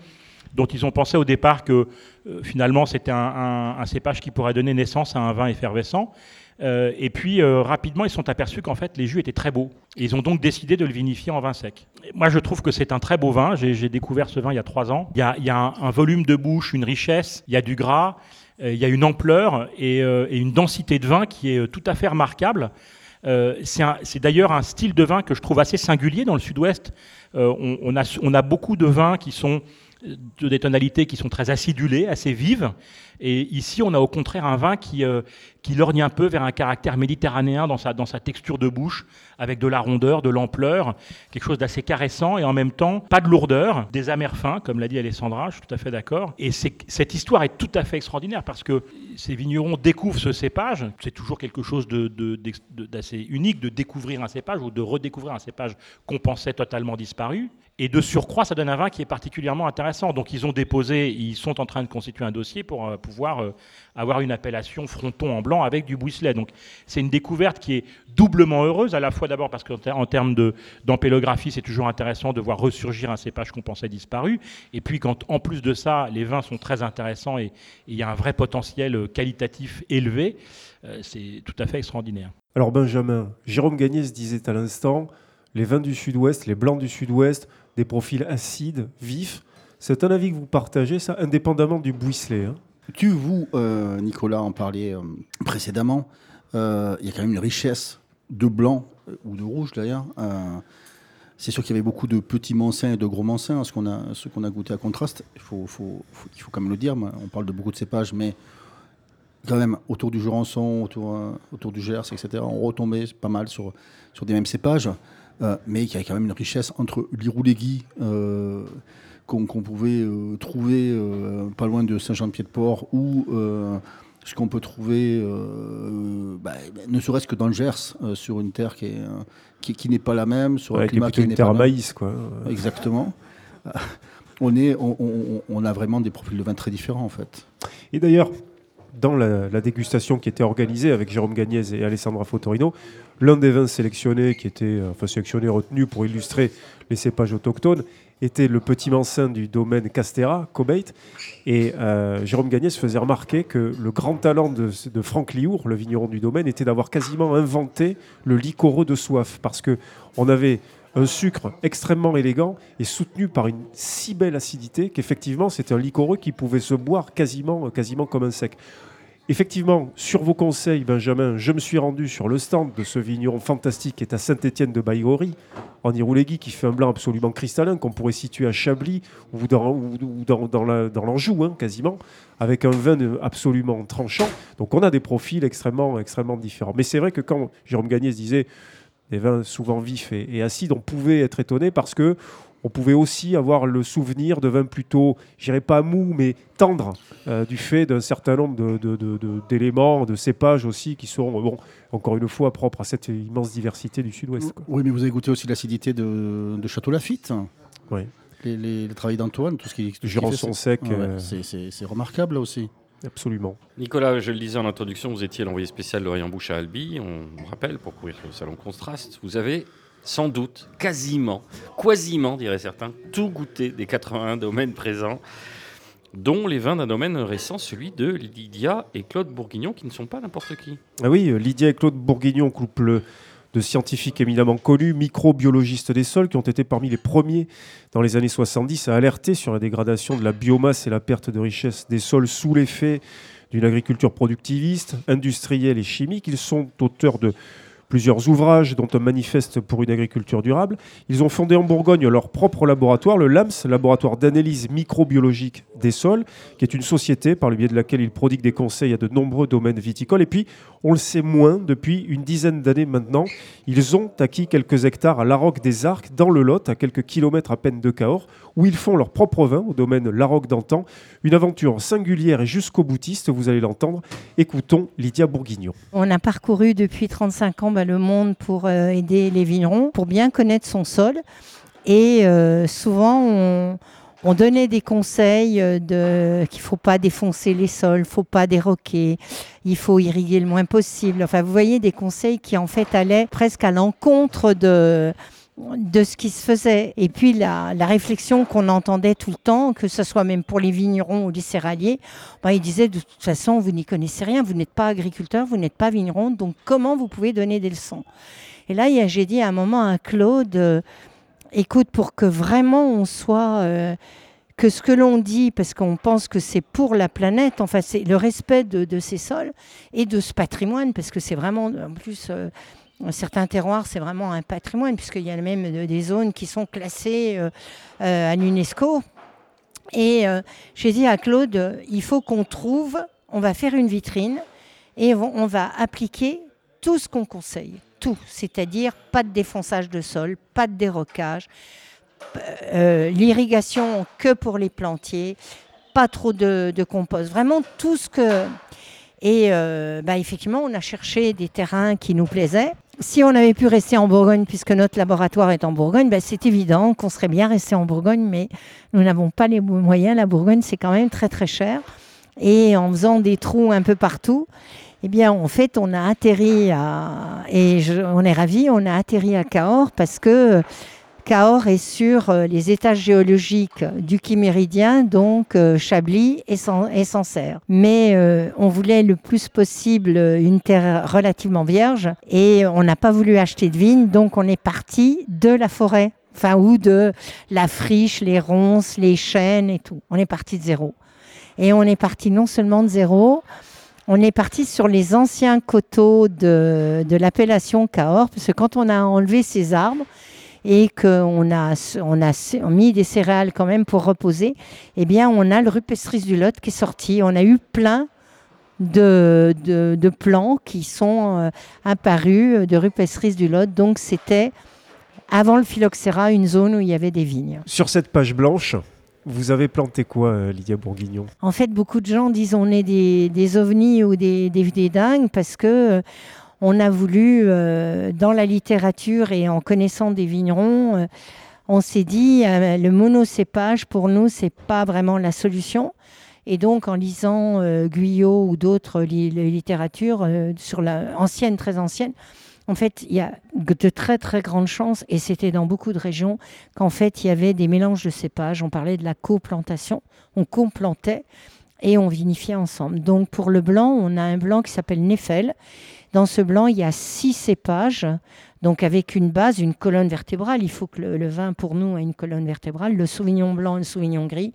dont ils ont pensé au départ que euh, finalement c'était un, cépage qui pourrait donner naissance à un vin effervescent. Euh, et puis euh, rapidement, ils sont aperçus qu'en fait les jus étaient très beaux. Et ils ont donc décidé de le vinifier en vin sec. Moi, je trouve que c'est un très beau vin. J'ai découvert ce vin il y a trois ans. Il y a, un, volume de bouche, une richesse, il y a du gras, il y a une ampleur et, une densité de vin qui est tout à fait remarquable. C'est d'ailleurs un style de vin que je trouve assez singulier dans le sud-ouest. On, a, beaucoup de vins qui sont de des tonalités qui sont très acidulées, assez vives. Et ici, on a au contraire un vin qui, euh, qui lorgne un peu vers un caractère méditerranéen dans sa, dans sa texture de bouche, avec de la rondeur, de l'ampleur, quelque chose d'assez caressant et en même temps pas de lourdeur, des amers fins, comme l'a dit Alessandra, je suis tout à fait d'accord. Et cette histoire est tout à fait extraordinaire parce que ces vignerons découvrent ce cépage. C'est toujours quelque chose d'assez unique de découvrir un cépage ou de redécouvrir un cépage qu'on pensait totalement disparu. Et de surcroît, ça donne un vin qui est particulièrement intéressant. Donc ils ont déposé, ils sont en train de constituer un dossier pour euh, pouvoir euh, avoir une appellation fronton en blanc avec du Bouisselet. Donc c'est une découverte qui est doublement heureuse, à la fois d'abord parce qu'en ter- en termes de- d'ampélographie, c'est toujours intéressant de voir ressurgir un cépage qu'on pensait disparu. Et puis quand en plus de ça, les vins sont très intéressants et il y a un vrai potentiel euh, qualitatif élevé, c'est tout à fait extraordinaire. Alors Benjamin, Jérôme Gagnès disait à l'instant, les vins du sud-ouest, les blancs du sud-ouest, des profils acides, vifs. C'est un avis que vous partagez, ça, indépendamment du Bouisselet. hein. Tu, vous, euh, Nicolas, en parliez euh, précédemment. Euh, Il y a quand même une richesse de blanc, ou de rouge d'ailleurs. C'est sûr qu'il y avait beaucoup de petits mancins et de gros mancins, ce qu'on a, ce qu'on a goûté à contraste. Il faut, faut- quand même le dire. On parle de beaucoup de cépages, mais quand même, autour du Jurançon, autour, du Gers, etc., on retombait pas mal sur des mêmes cépages. Euh, mais il y a quand même une richesse entre l'Iroulégui, euh, qu'on pouvait euh, trouver euh, pas loin de Saint-Jean-de-Pied-de-Port, ou euh, ce qu'on peut trouver, bah, ne serait-ce que dans le Gers, sur une terre qui est, euh, qui, qui n'est pas la même, sur un Avec climat qui une n'est terre pas même. maïs, quoi. Exactement. (laughs) On, est, on, on- on a vraiment des profils de vin très différents, en fait. Et d'ailleurs, dans la, dégustation qui était organisée avec Jérôme Gagnès et Alessandra Fotorino, l'un des vins sélectionnés, qui était euh, enfin sélectionné, retenu pour illustrer les cépages autochtones, était le petit mancin du domaine Castera, Cobate. Et euh, Jérôme Gagnès faisait remarquer que le grand talent de, de Franck Liour, le vigneron du domaine, était d'avoir quasiment inventé le liquoreux de soif. Parce que on avait un sucre extrêmement élégant et soutenu par une si belle acidité qu'effectivement c'était un liquoreux qui pouvait se boire quasiment, quasiment comme un sec. Effectivement, sur vos conseils, Benjamin, je me suis rendu sur le stand de ce vigneron fantastique qui est à Saint-Étienne de Baïgori, en Iroulégui, qui fait un blanc absolument cristallin qu'on pourrait situer à Chablis ou dans, ou- ou dans, dans la- dans l'Anjou, hein, quasiment, avec un vin absolument tranchant. Donc on a des profils extrêmement, extrêmement différents. Mais c'est vrai que quand Jérôme Gagnès disait des vins souvent vifs et acides, on pouvait être étonné parce que on pouvait aussi avoir le souvenir de vins plutôt, je dirais pas mous, mais tendres, euh, du fait d'un certain nombre de- de- de- de- d'éléments, de, cépages aussi, qui sont, bon, encore une fois, propres à cette immense diversité du sud-ouest. Oui, mais vous avez goûté aussi l'acidité de, de Château Lafitte. Oui. Les, les, les travails d'Antoine, tout ce qui Du Jurançon sec. c'est- Ouais, euh, c'est- remarquable là aussi. Absolument. Nicolas, je le disais en introduction, vous étiez l'envoyé spécial de Rayon Bouche à Albi, on rappelle, pour couvrir le salon Contraste. Vous avez sans doute, quasiment, quasiment, diraient certains, tout goûté des 81 domaines présents, dont les vins d'un domaine récent, celui de Lydia et Claude Bourguignon, qui ne sont pas n'importe qui. Ah oui, euh, Lydia et Claude Bourguignon, couple de scientifiques éminemment connus, microbiologistes des sols, qui ont été parmi les premiers dans les années 70 à alerter sur la dégradation de la biomasse et la perte de richesse des sols sous l'effet d'une agriculture productiviste, industrielle et chimique. Ils sont auteurs de plusieurs ouvrages, dont un manifeste pour une agriculture durable. Ils ont fondé en Bourgogne leur propre laboratoire, le LAMS, laboratoire d'analyse microbiologique des sols, qui est une société par le biais de laquelle ils prodiguent des conseils à de nombreux domaines viticoles. Et puis, on le sait moins, depuis une dizaine d'années maintenant, ils ont acquis quelques hectares à Larocque des Arcs, dans le Lot, à quelques kilomètres à peine de Cahors, où ils font leur propre vin au domaine Larocque d'antan. Une aventure singulière et jusqu'au boutiste, vous allez l'entendre. Écoutons Lydia Bourguignon. On a parcouru depuis 35 ans bah, le monde pour euh, aider les vignerons, pour bien connaître son sol. Et euh, souvent, on, on donnait des conseils euh, de qu'il faut pas défoncer les sols, faut pas déroquer, il faut irriguer le moins possible. Enfin, vous voyez des conseils qui en fait allaient presque à l'encontre de de ce qui se faisait. Et puis la, réflexion qu'on entendait tout le temps, que ce soit même pour les vignerons ou les céréaliers, ben, ils disaient de toute façon, vous n'y connaissez rien, vous n'êtes pas agriculteur, vous n'êtes pas vigneron, donc comment vous pouvez donner des leçons? Et là, j'ai dit à un moment à Claude, euh, écoute, pour que vraiment on soit... Euh, que ce que l'on dit, parce qu'on pense que c'est pour la planète, enfin c'est le respect de, ces sols et de ce patrimoine, parce que c'est vraiment, en plus, euh, certains terroirs, c'est vraiment un patrimoine, puisqu'il y a même des zones qui sont classées euh, euh, à l'UNESCO. Et j'ai dit à Claude, il faut qu'on trouve, on va faire une vitrine et on va appliquer tout ce qu'on conseille, tout, c'est-à-dire pas de défonçage de sol, pas de dérocage, euh, l'irrigation que pour les plantiers, pas trop de, compost, vraiment tout ce que... Et euh, bah, effectivement, on a cherché des terrains qui nous plaisaient. Si on avait pu rester en Bourgogne, puisque notre laboratoire est en Bourgogne, bah, c'est évident qu'on serait bien resté en Bourgogne, mais nous n'avons pas les moyens. La Bourgogne, c'est quand même très très cher. Et en faisant des trous un peu partout, eh bien, en fait, on a atterri à... Et on est ravis, on a atterri à Cahors parce que Cahors est sur euh, les étages géologiques du Quiméridien, donc euh, Chablis et, Sancerre. Mais euh, on voulait le plus possible une terre relativement vierge et on n'a pas voulu acheter de vignes, donc on est parti de la forêt, enfin ou de la friche, les ronces, les chênes et tout. On est parti de zéro. Et on est parti non seulement de zéro, on est parti sur les anciens coteaux de l'appellation Cahors, parce que quand on a enlevé ces arbres, et qu'on a, on a mis des céréales quand même pour reposer, eh bien, on a le rupestris du Lot qui est sorti. On a eu plein de, de, plants qui sont euh, apparus de rupestris du Lot. Donc, c'était avant le phylloxéra une zone où il y avait des vignes. Sur cette page blanche, vous avez planté quoi, euh, Lydia Bourguignon? En fait, beaucoup de gens disent on est des, des ovnis ou des, des, des dingues parce que on a voulu, euh, dans la littérature et en connaissant des vignerons, euh, on s'est dit, euh, le monocépage, pour nous, c'est pas vraiment la solution. Et donc, en lisant Guyot ou d'autres littératures sur la ancienne, très ancienne, en fait, il y a de très très grandes chances, et c'était dans beaucoup de régions, qu'en fait, il y avait des mélanges de cépages. On parlait de la coplantation, on complantait et on vinifiait ensemble. Donc, pour le blanc, on a un blanc qui s'appelle Neffel, dans ce blanc, il y a six cépages, donc avec une base, une colonne vertébrale. Il faut que le, vin, pour nous, ait une colonne vertébrale. Le sauvignon blanc, le sauvignon gris.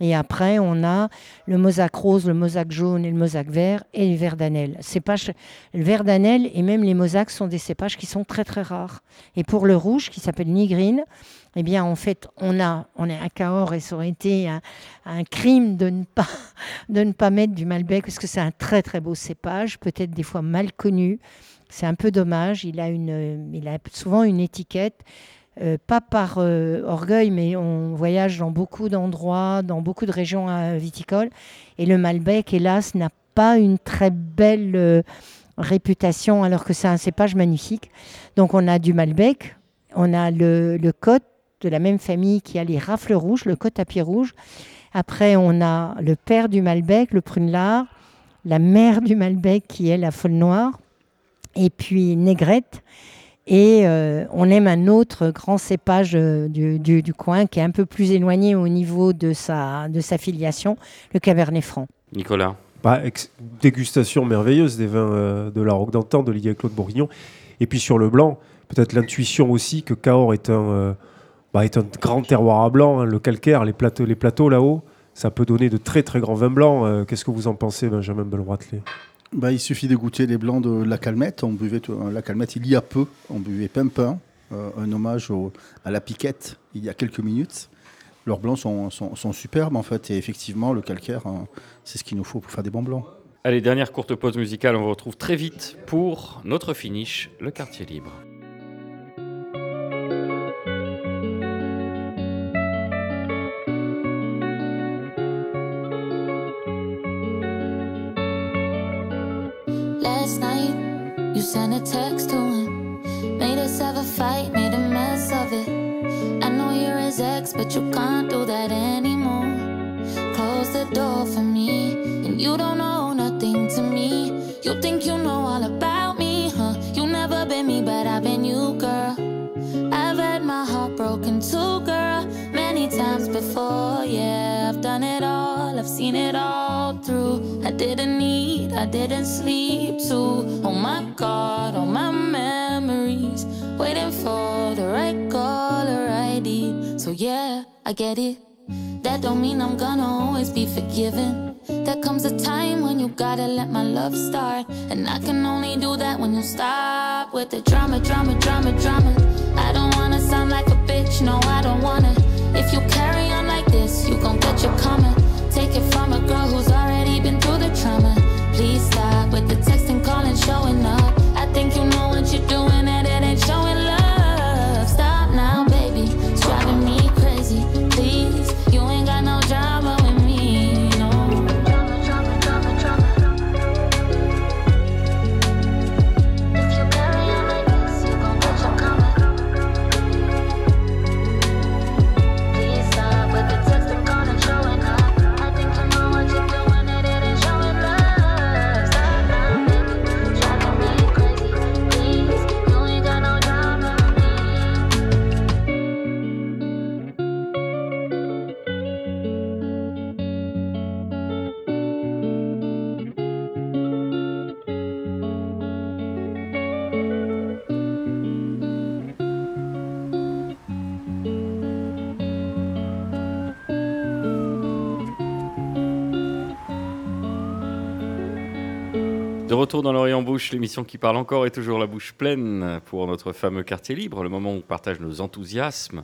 Et après, on a le mosaque rose, le mosaque jaune et le mosaque vert et le verdanel. Cépages, le verdanel et même les mosaques sont des cépages qui sont très très rares. Et pour le rouge, qui s'appelle nigrine, eh bien, en fait, on, a, on est à Cahors et ça aurait été un, crime de ne, pas, (laughs) de ne pas mettre du Malbec parce que c'est un très très beau cépage, peut-être des fois mal connu. C'est un peu dommage. Il a, une, il a souvent une étiquette. Euh, pas par euh, orgueil, mais on voyage dans beaucoup d'endroits, dans beaucoup de régions euh, viticoles. Et le Malbec, hélas, n'a pas une très belle réputation, alors que c'est un cépage magnifique. Donc on a du Malbec, on a le, le de la même famille qui a les rafles rouges, le côte à pied rouge, Après, on a le père du Malbec, le prunelard, la mère du Malbec qui est la folle noire, et puis Négrette. Et euh, on aime un autre grand cépage euh, du, du- du coin qui est un peu plus éloigné au niveau de sa, de sa filiation, le Cabernet Franc. Nicolas Bah, ex- dégustation merveilleuse des vins euh, de la Roque d'Antan, de Ligue Claude Bourguignon. Et puis sur le blanc, peut-être l'intuition aussi que Cahors est un, euh, bah, est un grand terroir à blanc. hein. le calcaire, les plateaux, les plateaux là-haut, ça peut donner de très très grands vins blancs. Euh, Qu'est-ce que vous en pensez, Benjamin Belroitelet Bah, il suffit de goûter les blancs de la Calmette. On buvait tout- la Calmette il y a peu. On buvait Pimpin, euh, un hommage à la piquette il y a quelques minutes. Leurs blancs sont superbes en fait. Et effectivement, le calcaire, hein, c'est ce qu'il nous faut pour faire des bons blancs. Allez, dernière courte pause musicale, on vous retrouve très vite pour notre finish, le quartier libre. Sent a text to him. Made us have a fight, made a mess of it. I know you're his ex, but you can't do that anymore. Close the door for me, and you don't know nothing to me. You think you know all about me, huh? You never been me, but I've been you, girl. I've had my heart broken too, girl, many times before. Yeah, I've done it all, I've seen it all didn't eat, I didn't sleep too. Oh my god, all my memories, waiting for the right call right deed. So yeah, I get it. That don't mean I'm gonna always be forgiven. There comes a time when you gotta let my love start. And I can only do that when you stop with the drama, drama, drama, drama. I don't wanna sound like a bitch, no, I don't wanna. If you carry on like this, you gon' get your karma. Take it from a girl who's already through the trauma. Please stop with the texting, calling, showing up. Retour dans l'Orient Bouche, l'émission qui parle encore est toujours la bouche pleine pour notre fameux quartier libre, le moment où on partage nos enthousiasmes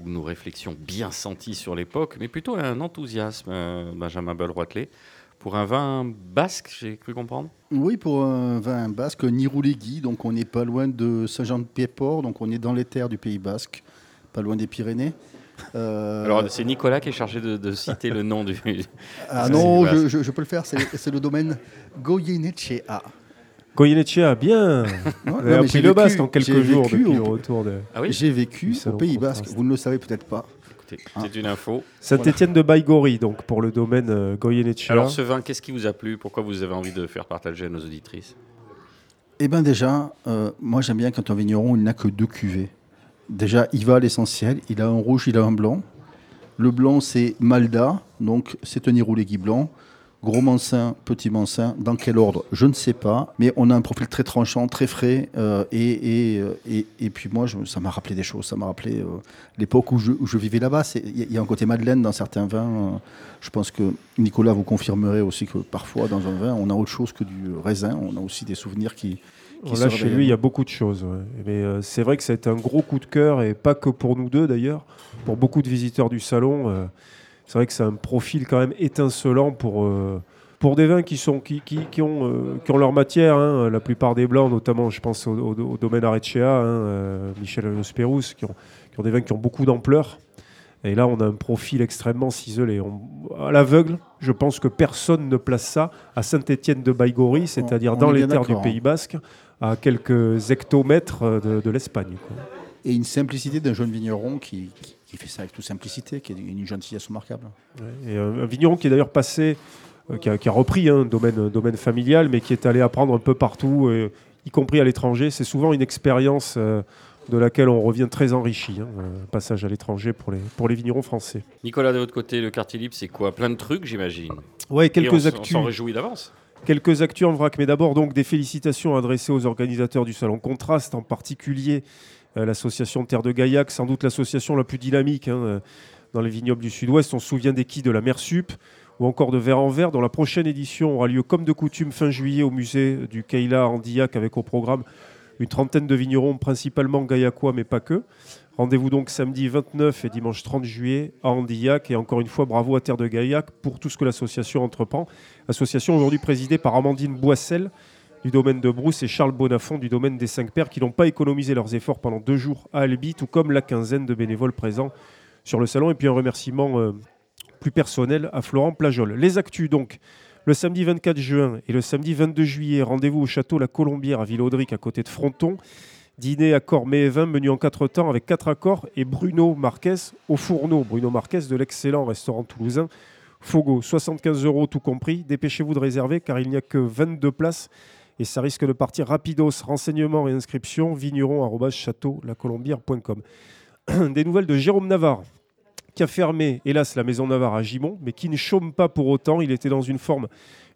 ou nos réflexions bien senties sur l'époque, mais plutôt un enthousiasme, euh, Benjamin Belroitelet, pour un vin basque, j'ai cru comprendre? Oui, pour un vin basque, Niroulegui, donc on n'est pas loin de Saint-Jean-de-Pied-Port, donc on est dans les terres du Pays basque, pas loin des Pyrénées. Euh, Alors c'est Nicolas qui est chargé de, de citer le nom du... ah non, je, je- je peux le faire, c'est le domaine Goyenechea. Goyenechea, bien (laughs) Non, non, appris j'ai le vécu- basque en quelques jours depuis au- le retour de Ah oui J'ai vécu au Pays basque, vous ne le savez peut-être pas. Écoutez, C'est une info. Saint-Étienne de Baïgori, donc pour le domaine euh, Goyenechea. Alors ce vin, qu'est-ce qui vous a plu? Pourquoi vous avez envie de faire partager à nos auditrices? Eh bien déjà, euh, moi j'aime bien quand un vigneron il n'a que deux cuvées. Déjà, il va à l'essentiel, il a un rouge, il a un blanc. Le blanc c'est Malda, donc c'est un Iroulegui blanc. Gros Mansin, petit Mansin, dans quel ordre? Je ne sais pas, mais on a un profil très tranchant, très frais, euh, et, euh, et, et puis moi, ça m'a rappelé des choses, ça m'a rappelé euh, l'époque où je, vivais là-bas. Il y, a- un côté Madeleine dans certains vins. je pense que Nicolas vous confirmerez aussi que parfois dans un vin, on a autre chose que du raisin, on a aussi des souvenirs qui... qui Là, chez lui, il y a beaucoup de choses. ouais. Mais euh, c'est vrai que ça a été un gros coup de cœur, et pas que pour nous deux d'ailleurs, pour beaucoup de visiteurs du salon. euh, c'est vrai que c'est un profil quand même étincelant pour, euh, pour des vins qui, sont, qui, qui, qui ont, euh, qui ont leur matière. hein. La plupart des blancs, notamment, je pense au, au- au domaine Arecea, hein, euh, Michel Anos Pérouse, qui ont, qui ont des vins qui ont beaucoup d'ampleur. Et là, on a un profil extrêmement ciselé. On- à l'aveugle, je pense que personne ne place ça à Saint-Étienne de Baïgori, c'est-à-dire dans les terres du d'accord, Pays Basque, à quelques hectomètres euh, de, de l'Espagne. quoi. et une simplicité d'un jeune vigneron qui, qui- qui fait ça avec toute simplicité, qui est une gentillesse remarquable. Ouais, Et un, un vigneron qui est d'ailleurs passé, euh, qui, a, qui a repris un domaine, domaine familial, mais qui est allé apprendre un peu partout, euh, y compris à l'étranger. C'est souvent une expérience euh, de laquelle on revient très enrichi, hein, un passage à l'étranger pour les, pour les vignerons français. Nicolas, de votre côté, le quartier libre, c'est quoi? Plein de trucs, j'imagine. Ouais, Et on quelques s- on actus. s'en réjouit d'avance. Quelques actus en vrac, mais d'abord donc des félicitations adressées aux organisateurs du salon Contraste, en particulier euh, l'association Terre de Gaillac, sans doute l'association la plus dynamique hein, euh, dans les vignobles du Sud-Ouest. On se souvient des quilles de la Mersup ou encore de Vert en Vert, dont la prochaine édition aura lieu comme de coutume fin juillet au musée du Keila à Andillac avec au programme une trentaine de vignerons, principalement gaillacois, mais pas que. Rendez-vous donc samedi 29 et dimanche 30 juillet à Andillac. Et encore une fois, bravo à Terre de Gaillac pour tout ce que l'association entreprend. Association aujourd'hui présidée par Amandine Boissel du domaine de Brousse et Charles Bonafont du domaine des Cinq Pères qui n'ont pas économisé leurs efforts pendant deux jours à Albi, tout comme la quinzaine de bénévoles présents sur le salon. Et puis un remerciement euh, plus personnel à Florent Plajol. Les actus donc. Le samedi 24 juin et le samedi 22 juillet, rendez-vous au château La Colombière à Ville-Audric à côté de Fronton. Dîner à mets et menu en quatre temps avec quatre accords et Bruno Marquez au fourneau. Bruno Marquez de l'excellent restaurant toulousain Fogo. 75 euros tout compris. Dépêchez-vous de réserver car il n'y a que 22 places et ça risque de partir rapidos. Renseignements et inscriptions vigneron.château-lacolombière.com. (clears throat) Des nouvelles de Jérôme Navarre qui a fermé, hélas, la maison Navarre à Gimont, mais qui ne chôme pas pour autant. Il était dans une forme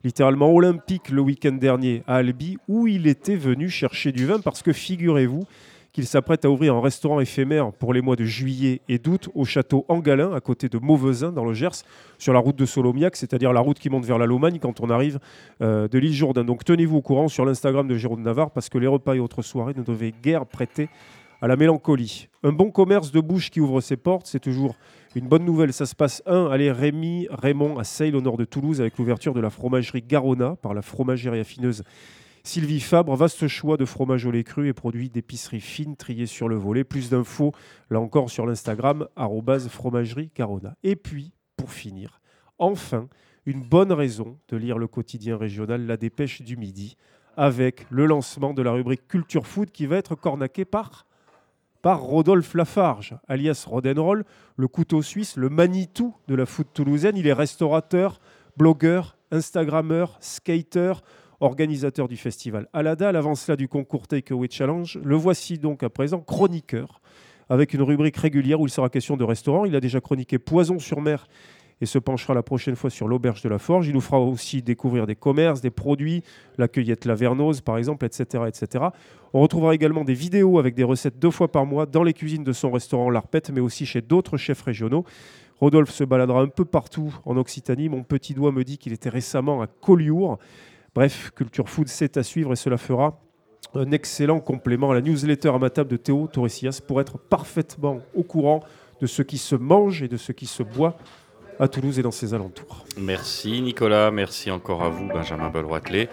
littéralement olympique le week-end dernier à Albi, où il était venu chercher du vin, parce que figurez-vous qu'il s'apprête à ouvrir un restaurant éphémère pour les mois de juillet et d'août au château Angalin, à côté de Mauvezin, dans le Gers, sur la route de Solomiac, c'est-à-dire la route qui monte vers la Lomagne quand on arrive euh, de l'île Jourdain. Donc tenez-vous au courant sur l'Instagram de Jérôme Navarre, parce que les repas et autres soirées ne devaient guère prêter à la mélancolie. Un bon commerce de bouche qui ouvre ses portes, c'est toujours une bonne nouvelle. Ça se passe 1, allez Rémy Raymond à Seille, au nord de Toulouse, avec l'ouverture de la fromagerie Garona par la fromagerie affineuse Sylvie Fabre. Vaste choix de fromage au lait cru et produits d'épicerie fine triés sur le volet. Plus d'infos, là encore, sur l'Instagram, fromagerie Garona. Et puis, pour finir, enfin, une bonne raison de lire le quotidien régional La Dépêche du Midi, avec le lancement de la rubrique Culture Food qui va être cornaqué par par Rodolphe Lafarge, alias Rodenroll, le couteau suisse, le Manitou de la foot toulousaine. Il est restaurateur, blogueur, instagrammeur, skater, organisateur du festival Alada, avant cela du concours Takeaway Challenge. Le voici donc à présent chroniqueur, avec une rubrique régulière où il sera question de restaurant. Il a déjà chroniqué Poison sur mer et se penchera la prochaine fois sur l'auberge de la Forge. Il nous fera aussi découvrir des commerces, des produits, la cueillette Lavernose par exemple, etc., etc. On retrouvera également des vidéos avec des recettes deux fois par mois dans les cuisines de son restaurant L'Arpette, mais aussi chez d'autres chefs régionaux. Rodolphe se baladera un peu partout en Occitanie. Mon petit doigt me dit qu'il était récemment à Collioure. Bref, Culture Food, c'est à suivre et cela fera un excellent complément à la newsletter à ma table de Théo Torresias pour être parfaitement au courant de ce qui se mange et de ce qui se boit à Toulouse et dans ses alentours. Merci Nicolas, merci encore à vous Benjamin Belroitelet.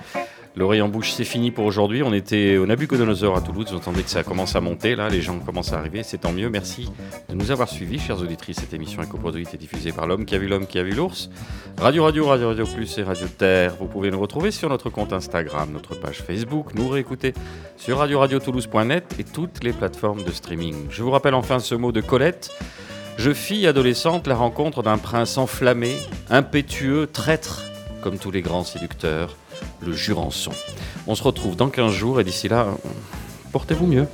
L'oreille en bouche, c'est fini pour aujourd'hui. On était au Nabucodonosor à Toulouse. Entendez que ça commence à monter. Là, les gens commencent à arriver. C'est tant mieux. Merci de nous avoir suivis, chers auditrices. Cette émission est coproduite et diffusée par l'homme qui a vu l'homme qui a vu l'ours. Radio Radio, Radio Radio Plus et Radio Terre. Vous pouvez nous retrouver sur notre compte Instagram, notre page Facebook, nous réécouter sur radio-radio-toulouse.net et toutes les plateformes de streaming. Je vous rappelle enfin ce mot de Colette. Je fis adolescente la rencontre d'un prince enflammé, impétueux, traître, comme tous les grands séducteurs, le Jurançon. On se retrouve dans 15 jours et d'ici là, portez-vous mieux.